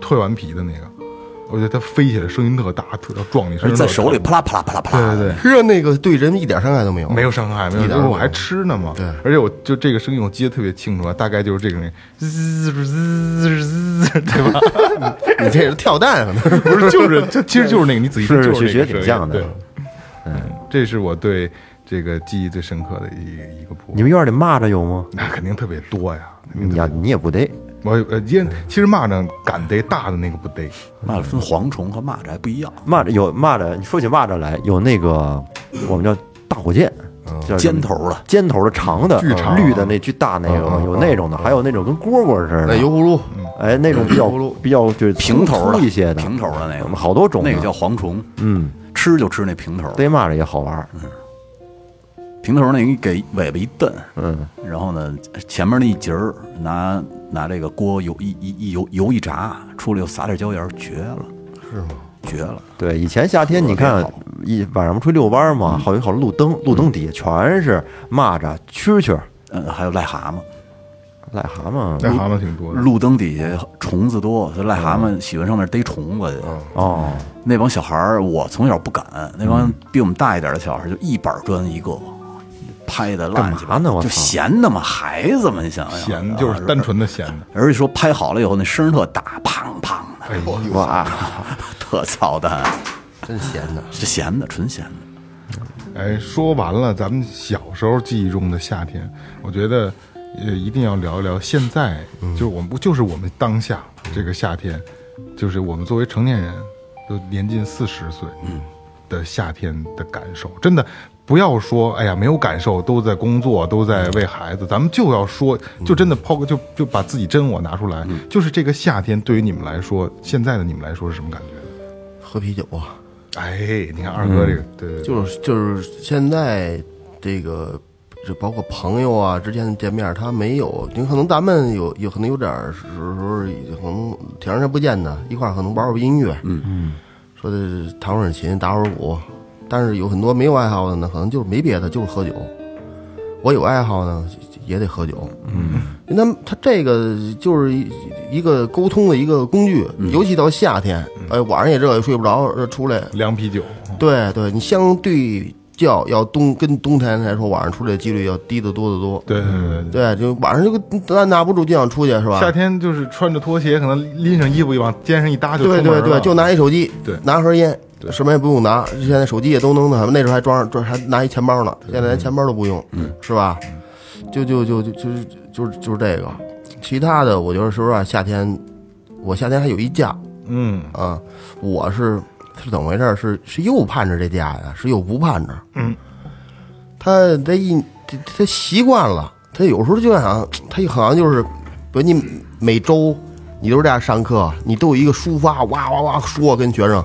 蜕完皮的那个，我觉得它飞起来声音特大，特要撞你身上，在手里啪啦啪啦啪啦啪啦。对对对。吃着那个对人一点伤害都没有，没有伤害，没有，我还吃呢嘛。对而且我就这个声音我记得特别清楚啊，大概就是这个声音，滋滋滋滋，对吧？(laughs) 你这是跳蛋。(laughs) 不是，就是 (laughs) 这其实就是那个，你仔细听就是学挺像的对，嗯，这是我对这个记忆最深刻的一一个部分。你们院里蚂蚱有吗？那肯定特别多呀。你呀，你也不得，我呃，因其实蚂蚱敢逮大的那个不逮，蚂蚱分蝗虫和蚂蚱还不一样，蚂蚱有蚂蚱，你说起蚂蚱来，有那个我们叫大火箭，叫尖头的。尖头的长的，巨长绿的那巨大那个，有那种的，还有那种跟蝈蝈似的，那油葫芦，哎，那种比较比较就是平头一些的，平头的那个好多种，那个叫蝗虫，嗯，吃就吃那平头，逮蚂蚱也好玩，平头那个给尾巴一蹬，嗯，然后呢前面那一截儿拿拿这个锅油一一一油油一炸，出来又撒点椒盐，绝了，是吗？绝了。对，以前夏天你看一晚上不出去遛弯儿嘛，好有好多路灯，路灯底下全是蚂蚱、蛐蛐儿、嗯，还有癞蛤蟆，癞蛤蟆，癞蛤蟆挺多的。路灯底下虫子多，这癞蛤蟆喜欢上那儿逮虫子去。哦，那帮小孩儿，我从小不敢，那帮比我们大一点的小孩儿就一板砖一个，拍的乱七八糟，就干嘛呢？我操。闲的嘛，孩子们，你想想，咸就是单纯的闲。的，而且说拍好了以后，那声特大，砰砰哎的，呦，哇，(laughs) 特操蛋，真闲的。是闲的，纯闲的。哎，说完了咱们小时候记忆中的夏天，我觉得呃一定要聊一聊现在，就是我们不就是我们当下这个夏天，就是我们作为成年人，都年近四十岁，的夏天的感受，真的。不要说，哎呀，没有感受，都在工作，都在为孩子。咱们就要说，就真的抛个，就就把自己真我拿出来。就是这个夏天，对于你们来说，现在的你们来说是什么感觉？喝啤酒啊，哎，你看二哥这个，对就是就是现在这个，就包括朋友啊之间的见面，他没有，有可能咱们有有可能有点儿时候可能挺长时间不见的，一块儿可能玩会儿音乐，嗯嗯，说的弹会儿琴，打会儿鼓，但是有很多没有爱好的呢，可能就是没别的，就是喝酒。我有爱好呢，也得喝酒，嗯，因为他这个就是一一个沟通的一个工具，尤其到夏天，哎，晚上也热也睡不着，出来。凉啤酒，对对，你相对较要冬跟冬天来说，晚上出来的几率要低得多得多。对对对对。对，就晚上就按捺不住就想出去是吧？夏天就是穿着拖鞋，可能拎上衣服一往肩上一搭就出门了对对对，就拿一手机，对拿盒烟，什么也不用拿。现在手机也都能那什么，那时候还装上装还拿一钱包呢，现在连钱包都不用，是吧？就就就就就是就是就是这个，其他的我觉得说实话，夏天我夏天还有一假嗯啊，我是是怎么回事？是是又盼着这假呀，是又不盼着？嗯，他他一他他习惯了，他有时候就想，他好像就是，比如你每周你都是这样上课，你都有一个抒发，哇哇哇说跟学生，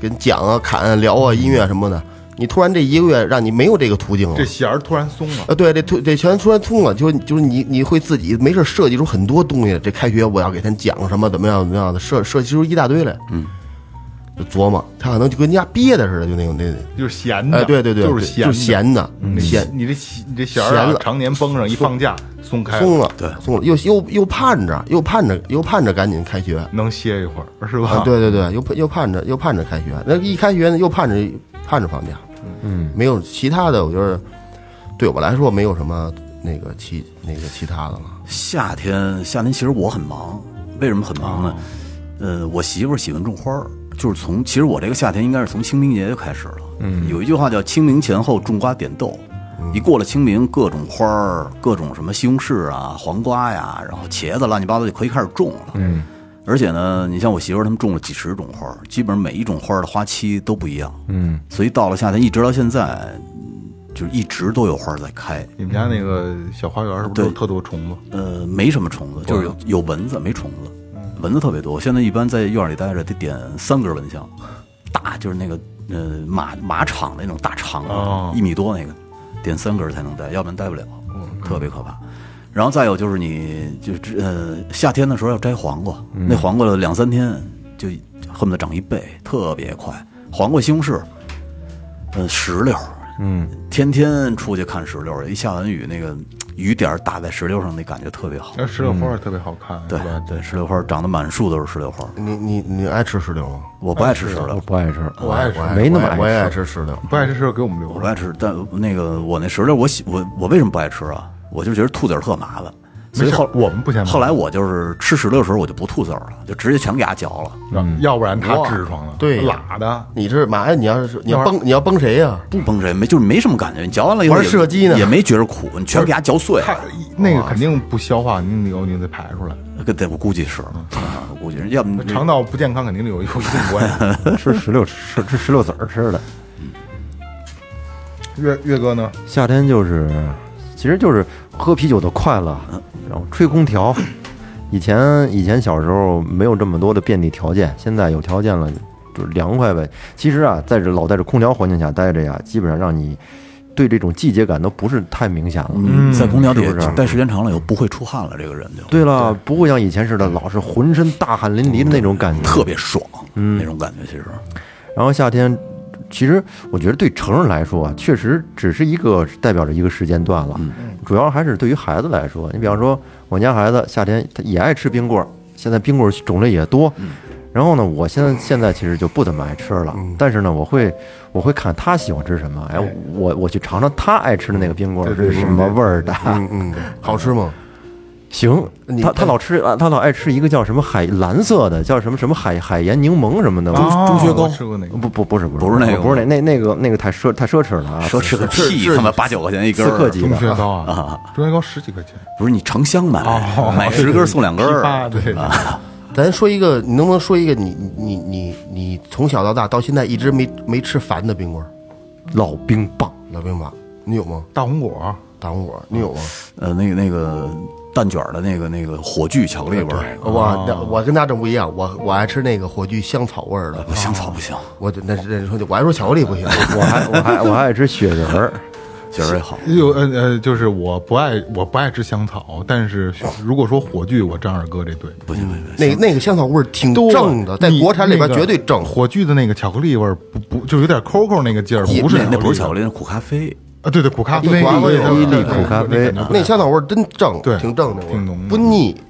跟讲啊、侃啊、聊啊、音乐什么的，你突然这一个月让你没有这个途径了这。弦儿突然松了，啊，对，这突这弦突然松了，就就是你你会自己没事设计出很多东西。这开学我要给他讲什么，怎么样怎么样的，设设计出一大堆来。嗯，就琢磨，他可能就跟人家憋的似的，就那种那就是闲的，哎，对对对，就是闲闲的，你闲。你这你这弦儿啊闲了，常年绷上，一放假松开松了，对。松了，又又又盼着，又盼着，又盼着赶紧开学。能歇一会儿是吧？啊，对对对，又盼又盼着又盼着开学，那一开学呢又盼着盼着放假，嗯，没有其他的，我觉得对我来说没有什么那个其那个其他的了。夏天，夏天其实我很忙，为什么很忙呢？呃，我媳妇儿喜欢种花儿，就是从其实我这个夏天应该是从清明节就开始了。嗯，有一句话叫“清明前后种瓜点豆”，一过了清明，各种花儿，各种什么西红柿啊、黄瓜呀，然后茄子乱七八糟就可以开始种了。嗯，而且呢，你像我媳妇儿他们种了几十种花儿，基本上每一种花儿的花期都不一样。嗯，所以到了夏天，一直到现在，嗯就是一直都有花儿在开。你们家那个小花园是不是特多虫子？呃，没什么虫子，就是有有蚊子，没虫子，蚊子特别多。我现在一般在院里待着，得点三根蚊香，大就是那个呃马马场那种大长哦的，一米多那个，点三根才能待，要不然待不了，特别可怕。然后再有就是你就是呃夏天的时候要摘黄瓜，那黄瓜两三天就恨不得长一倍，特别快。黄瓜、西红柿，呃石榴，嗯，天天出去看石榴，一下完雨那个雨点儿打在石榴上，那感觉特别好。那石榴花也特别好看，对？对，石榴花长得满树都是石榴花。你你你爱吃石榴吗？我不爱吃石我榴，不爱吃，我爱吃我没那么爱我也我也爱吃吃石榴。不爱吃石榴给我们留着。我不爱吃。但那个我那石榴，我喜我我为什么不爱吃啊？我就觉得吐籽儿特麻烦，所以后我们不嫌麻烦后来我就是吃石榴的时候，我就不吐籽儿了，就直接全给它嚼了。嗯要不然它痔疮了，对喇的。你这妈呀！你要是你要崩你要崩谁呀？不崩谁没就是没什么感觉，你嚼完了以后玩射击呢也没觉着苦，你全给它嚼碎它了。那个肯定不消化，你有你得排出来。这得我估计是，啊我估计是要不肠道不健康肯定有有一定关系。(laughs) 吃石榴吃吃石榴籽儿吃的。岳岳哥呢？夏天就是，其实就是喝啤酒的快乐，然后吹空调。以前以前小时候没有这么多的便利条件，现在有条件了，就是凉快呗。其实啊，在这老在这空调环境下待着呀，基本上让你对这种季节感都不是太明显了。嗯，在空调里是不是待时间长了以后不会出汗了，这个人就对了，不会像以前似的老是浑身大汗淋漓的那种感觉，特别爽，嗯那种感觉其实。然后夏天，其实我觉得对成人来说啊，确实只是一个代表着一个时间段了。主要还是对于孩子来说，你比方说我家孩子夏天他也爱吃冰棍儿，现在冰棍儿种类也多。然后呢，我现在现在其实就不怎么爱吃了，但是呢，我会我会看他喜欢吃什么，哎，我我去尝尝他爱吃的那个冰棍儿是什么味儿的。(laughs) 嗯嗯，好吃吗？行，你他他老吃啊，他老爱吃一个叫什么海蓝色的，叫什么什么海海盐柠檬什么的。哦中学糕我吃过那个，不不不是不是不是那个不是那那那个那个太奢太奢侈了啊！说吃个屁，他妈八九块钱一根儿，刺客级的中学糕啊，(laughs) 朱学糕十几块钱，不是你成箱买，哦买十根送两根批儿。发对，(laughs) 咱说一个，你能不能说一个你你你你从小到大到现在一直没没吃烦的冰棍儿？老冰棒，老冰棒，你有吗？大红果，大红果，你有吗？呃，那个那个蛋卷儿的那个那个火炬巧克力味儿，我那我跟大正不一样，我我爱吃那个火炬香草味儿的。(laughs) 香草不行，我就那是那说我还说巧克力不行，(laughs) 我还我还我还爱吃雪人儿，觉儿也好。有呃呃，就是我不爱我不爱吃香草，但是如果说火炬，我张二哥这对。不行不行，那那个香草味儿挺正的，在国产里边绝对正。火炬的那个巧克力味儿不不就有点 COCO 那个劲儿，不是那那不是巧克克力，那苦咖啡。啊，对对，苦咖啡，伊利对苦咖啡那香草味儿真正，对挺正的，挺浓不腻。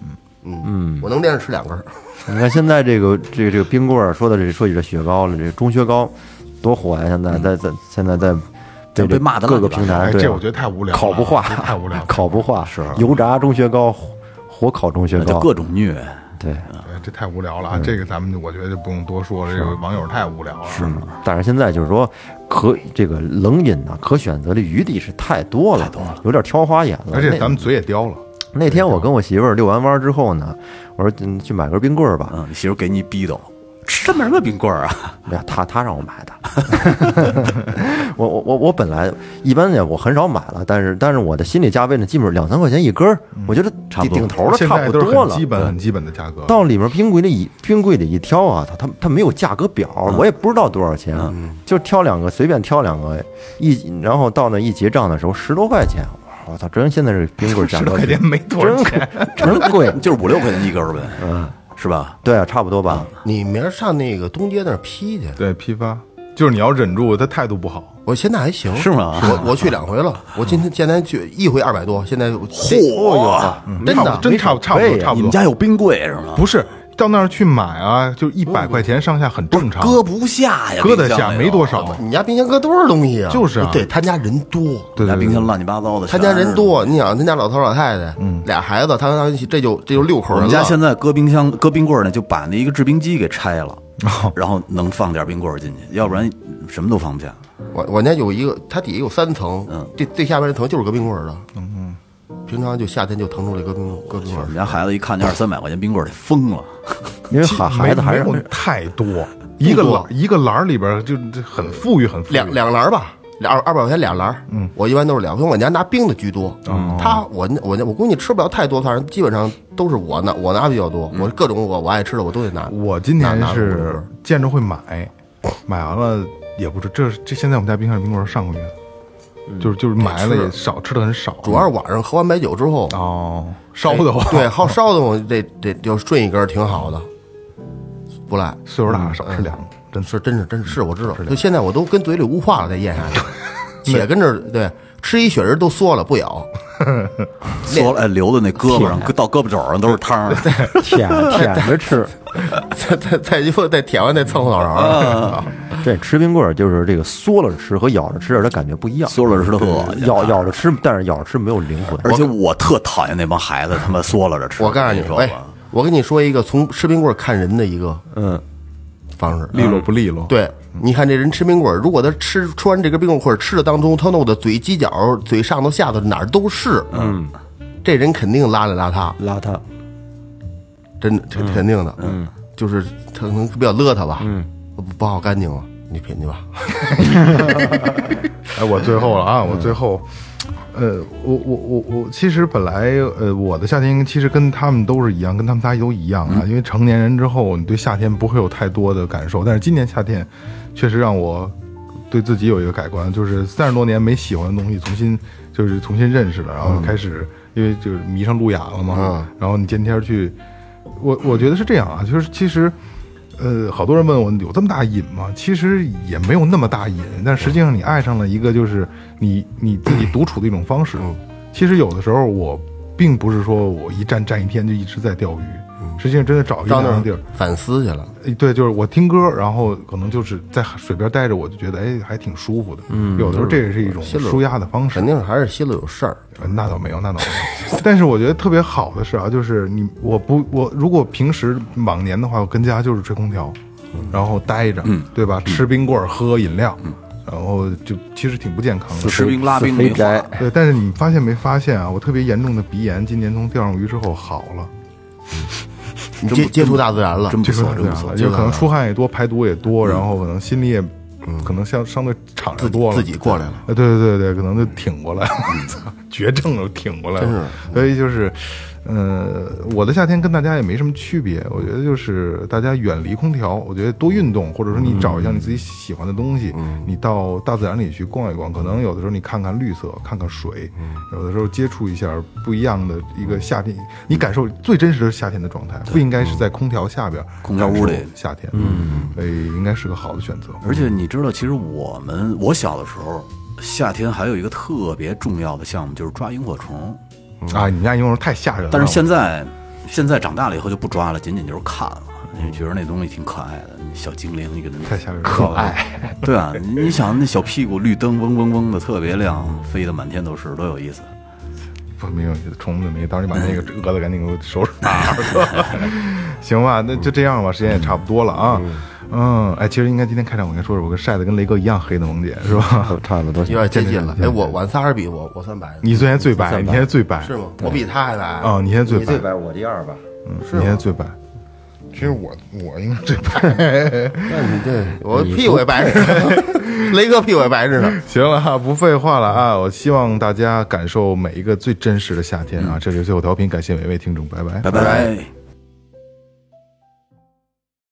嗯，我能连着吃两根儿。你看现在这个这个这个冰棍儿说的这说起这雪糕了，这中雪糕多火呀！现在在在现在在这就被骂的各个平台，这我觉得太无聊烤不化，太无聊 (laughs) 烤不化是油炸中雪糕，火火烤中雪糕，各种虐，对。对，这太无聊了啊！这个咱们我觉得就不用多说了，这个网友太无聊了。是吗？但是现在就是说，可这个冷饮呢，可选择的余地是太多了，太多了，有点挑花眼了。而且咱们嘴也刁了，那天我跟我媳妇儿遛完弯之后呢，我说嗯去买根冰棍儿吧。嗯，你媳妇给你逼斗，吃什么什么冰棍儿啊？没有，他他让我买的。(laughs) 我我我我本来一般呢，我很少买了，但是但是我的心理价位呢，基本上两三块钱一根儿，我觉得差不多顶头了，现差在都是很不多了。基本很基本的价格。到里面冰柜里一冰柜里一挑啊，它它它没有价格表，我也不知道多少钱，就挑两个随便挑两个，一然后到那一结账的时候十多块钱，我操，真现在这冰棍价格十多块钱没多少真钱，真贵，就是五六块钱一根儿呗，嗯，是吧？对啊，差不多吧。你明儿上那个东街那儿批去，对批发，就是你要忍住，他态度不好。我现在还行，是吗我我去两回了，我今天现在去一回二百多，现在嚯，真的真差不差不多差不多。你们家有冰柜是吗？不是到那儿去买啊？就一百块钱上下很正常。搁不下呀，搁得下没多少。你家冰箱搁多少东西啊？就是啊对他家人多，对家冰箱乱七八糟的，他家人。多，你想他家老头老太太，俩孩子，他他这就这就六口我人了。们家现在搁冰箱、搁冰棍呢，就把那一个制冰机给拆了，然后能放点冰棍进去，要不然什么都放不下。我我家有一个，它底下有三层，嗯这最下边那层就是搁冰棍儿的，平常就夏天就腾出来搁冰搁冰我棍们家孩子一看那二三百块钱冰棍儿，得疯了。(laughs) 因为孩孩子还是太多，(laughs) 一个篮一个篮儿里边儿就就很富裕，很富裕。两两篮儿吧，两二百块钱两篮儿。嗯，我一般都是两，因为我家拿冰的居多。哦他我我我估计吃不了太多，反正基本上都是我拿我拿比较多，我各种我我爱吃的我都得拿。我今年是见着会买，买完了也不是，这这现在我们家冰箱里冰棍上个月的，就是就是买了也少，吃的很少。主要是晚上喝完白酒之后，哦，烧的慌，对，好烧的慌，这这就顺一根儿挺好的，不赖。岁数大了少吃两个，真是真是真是，我知道。就现在我都跟嘴里雾化了再咽下去，(laughs) 也跟着对吃一雪人都缩了不咬。(laughs) 缩了，哎，流的那胳膊上，到胳膊肘上都是汤儿。(laughs) 舔舔着吃。(laughs) 再再再一再舔完再蹭后脑勺儿。对，吃冰棍儿就是这个缩了吃和咬着吃，它感觉不一样。缩了吃的特恶心咬咬着吃，但是咬着吃没有灵魂。而且我特讨厌那帮孩子他妈缩了着吃。我告诉你说吧，，我跟你说一个从吃冰棍儿看人的一个嗯，方式。利落不利落？对，你看这人吃冰棍儿，如果他吃吃完这根冰棍儿或者吃的当中，他弄的嘴犄角、嘴上头、下头哪儿都是，嗯，这人肯定邋里邋遢，邋遢。真的，这肯定的，嗯，就是他可能比较邋遢吧，嗯，不不好干净了，你品去吧。(laughs) 哎，我最后了啊，我最后，呃，我我我我，其实本来呃，我的夏天其实跟他们都是一样，跟他们仨都一样啊，因为成年人之后，你对夏天不会有太多的感受，但是今年夏天确实让我对自己有一个改观，就是三十多年没喜欢的东西，重新就是重新认识了，然后开始因为就是迷上路亚了嘛，然后你见天儿去，我我觉得是这样啊，就是其实。呃，好多人问我有这么大瘾吗？其实也没有那么大瘾，但实际上你爱上了一个就是你你自己独处的一种方式。其实有的时候我并不是说我一站站一天就一直在钓鱼，实际上真的找一个地儿，反思去了，哎对，就是我听歌，然后可能就是在水边待着，我就觉得哎还挺舒服的。嗯，有的时候这也是一种舒压的方式肯。定是还是心里有事儿。呃那倒没有，那倒没有。但是我觉得特别好的是啊，就是你我不我如果平时往年的话，我跟家就是吹空调，然后待着，对吧？吃冰棍儿，喝饮料，然后就其实挺不健康的。吃冰拉冰没。对，但是你们发现没发现啊？我特别严重的鼻炎，今年从钓上鱼之后好了，你接接触大自然了，真不错，接触大自真不错然了，。就可能出汗也多，排毒也多，然后可能心里也，可能相相对敞着多了，自己过来了。呃，对对对对，可能就挺过来了，操，(laughs) 绝症都挺过来了，所以就是，呃，我的夏天跟大家也没什么区别，我觉得就是大家远离空调，我觉得多运动，或者说你找一下你自己喜欢的东西，你到大自然里去逛一逛，可能有的时候你看看绿色，看看水，有的时候接触一下不一样的一个夏天，你感受最真实的夏天的状态，不应该是在空调下边，空调屋里。夏天，嗯，所以应该是个好的选择。而且你知道，其实我们我小的时候，夏天还有一个特别重要的项目，就是抓萤火虫。啊，你们家萤火虫太吓人了，但是现在现在长大了以后就不抓了，仅仅就是看了，因为觉得那东西挺可爱的，小精灵一个人太吓人了，可爱，(laughs) 对啊，你你想那小屁股绿灯嗡嗡嗡的特别亮，飞得满天都是，多有意思。不没有虫子没，到时候你把那个 (laughs) 蛾子赶紧给我收拾 (laughs) 行吧，那就这样吧，时间也差不多了啊。嗯，哎，其实应该今天开场我应该说说，我跟晒的跟雷哥一样黑的萌姐是吧？差不多。有点接近了。哎，我我仨人比我我算白的，你昨天最白，你现在最白是吗？我比他还白啊，你现在最白，最白，我第二吧。嗯，你现在最白。其实我我应该最白。(laughs) 那你这我屁股也白着呢，(laughs) 雷哥屁股也白着呢。行了哈，不废话了啊！我希望大家感受每一个最真实的夏天啊！这里是最后调频，感谢每位听众，拜拜拜拜。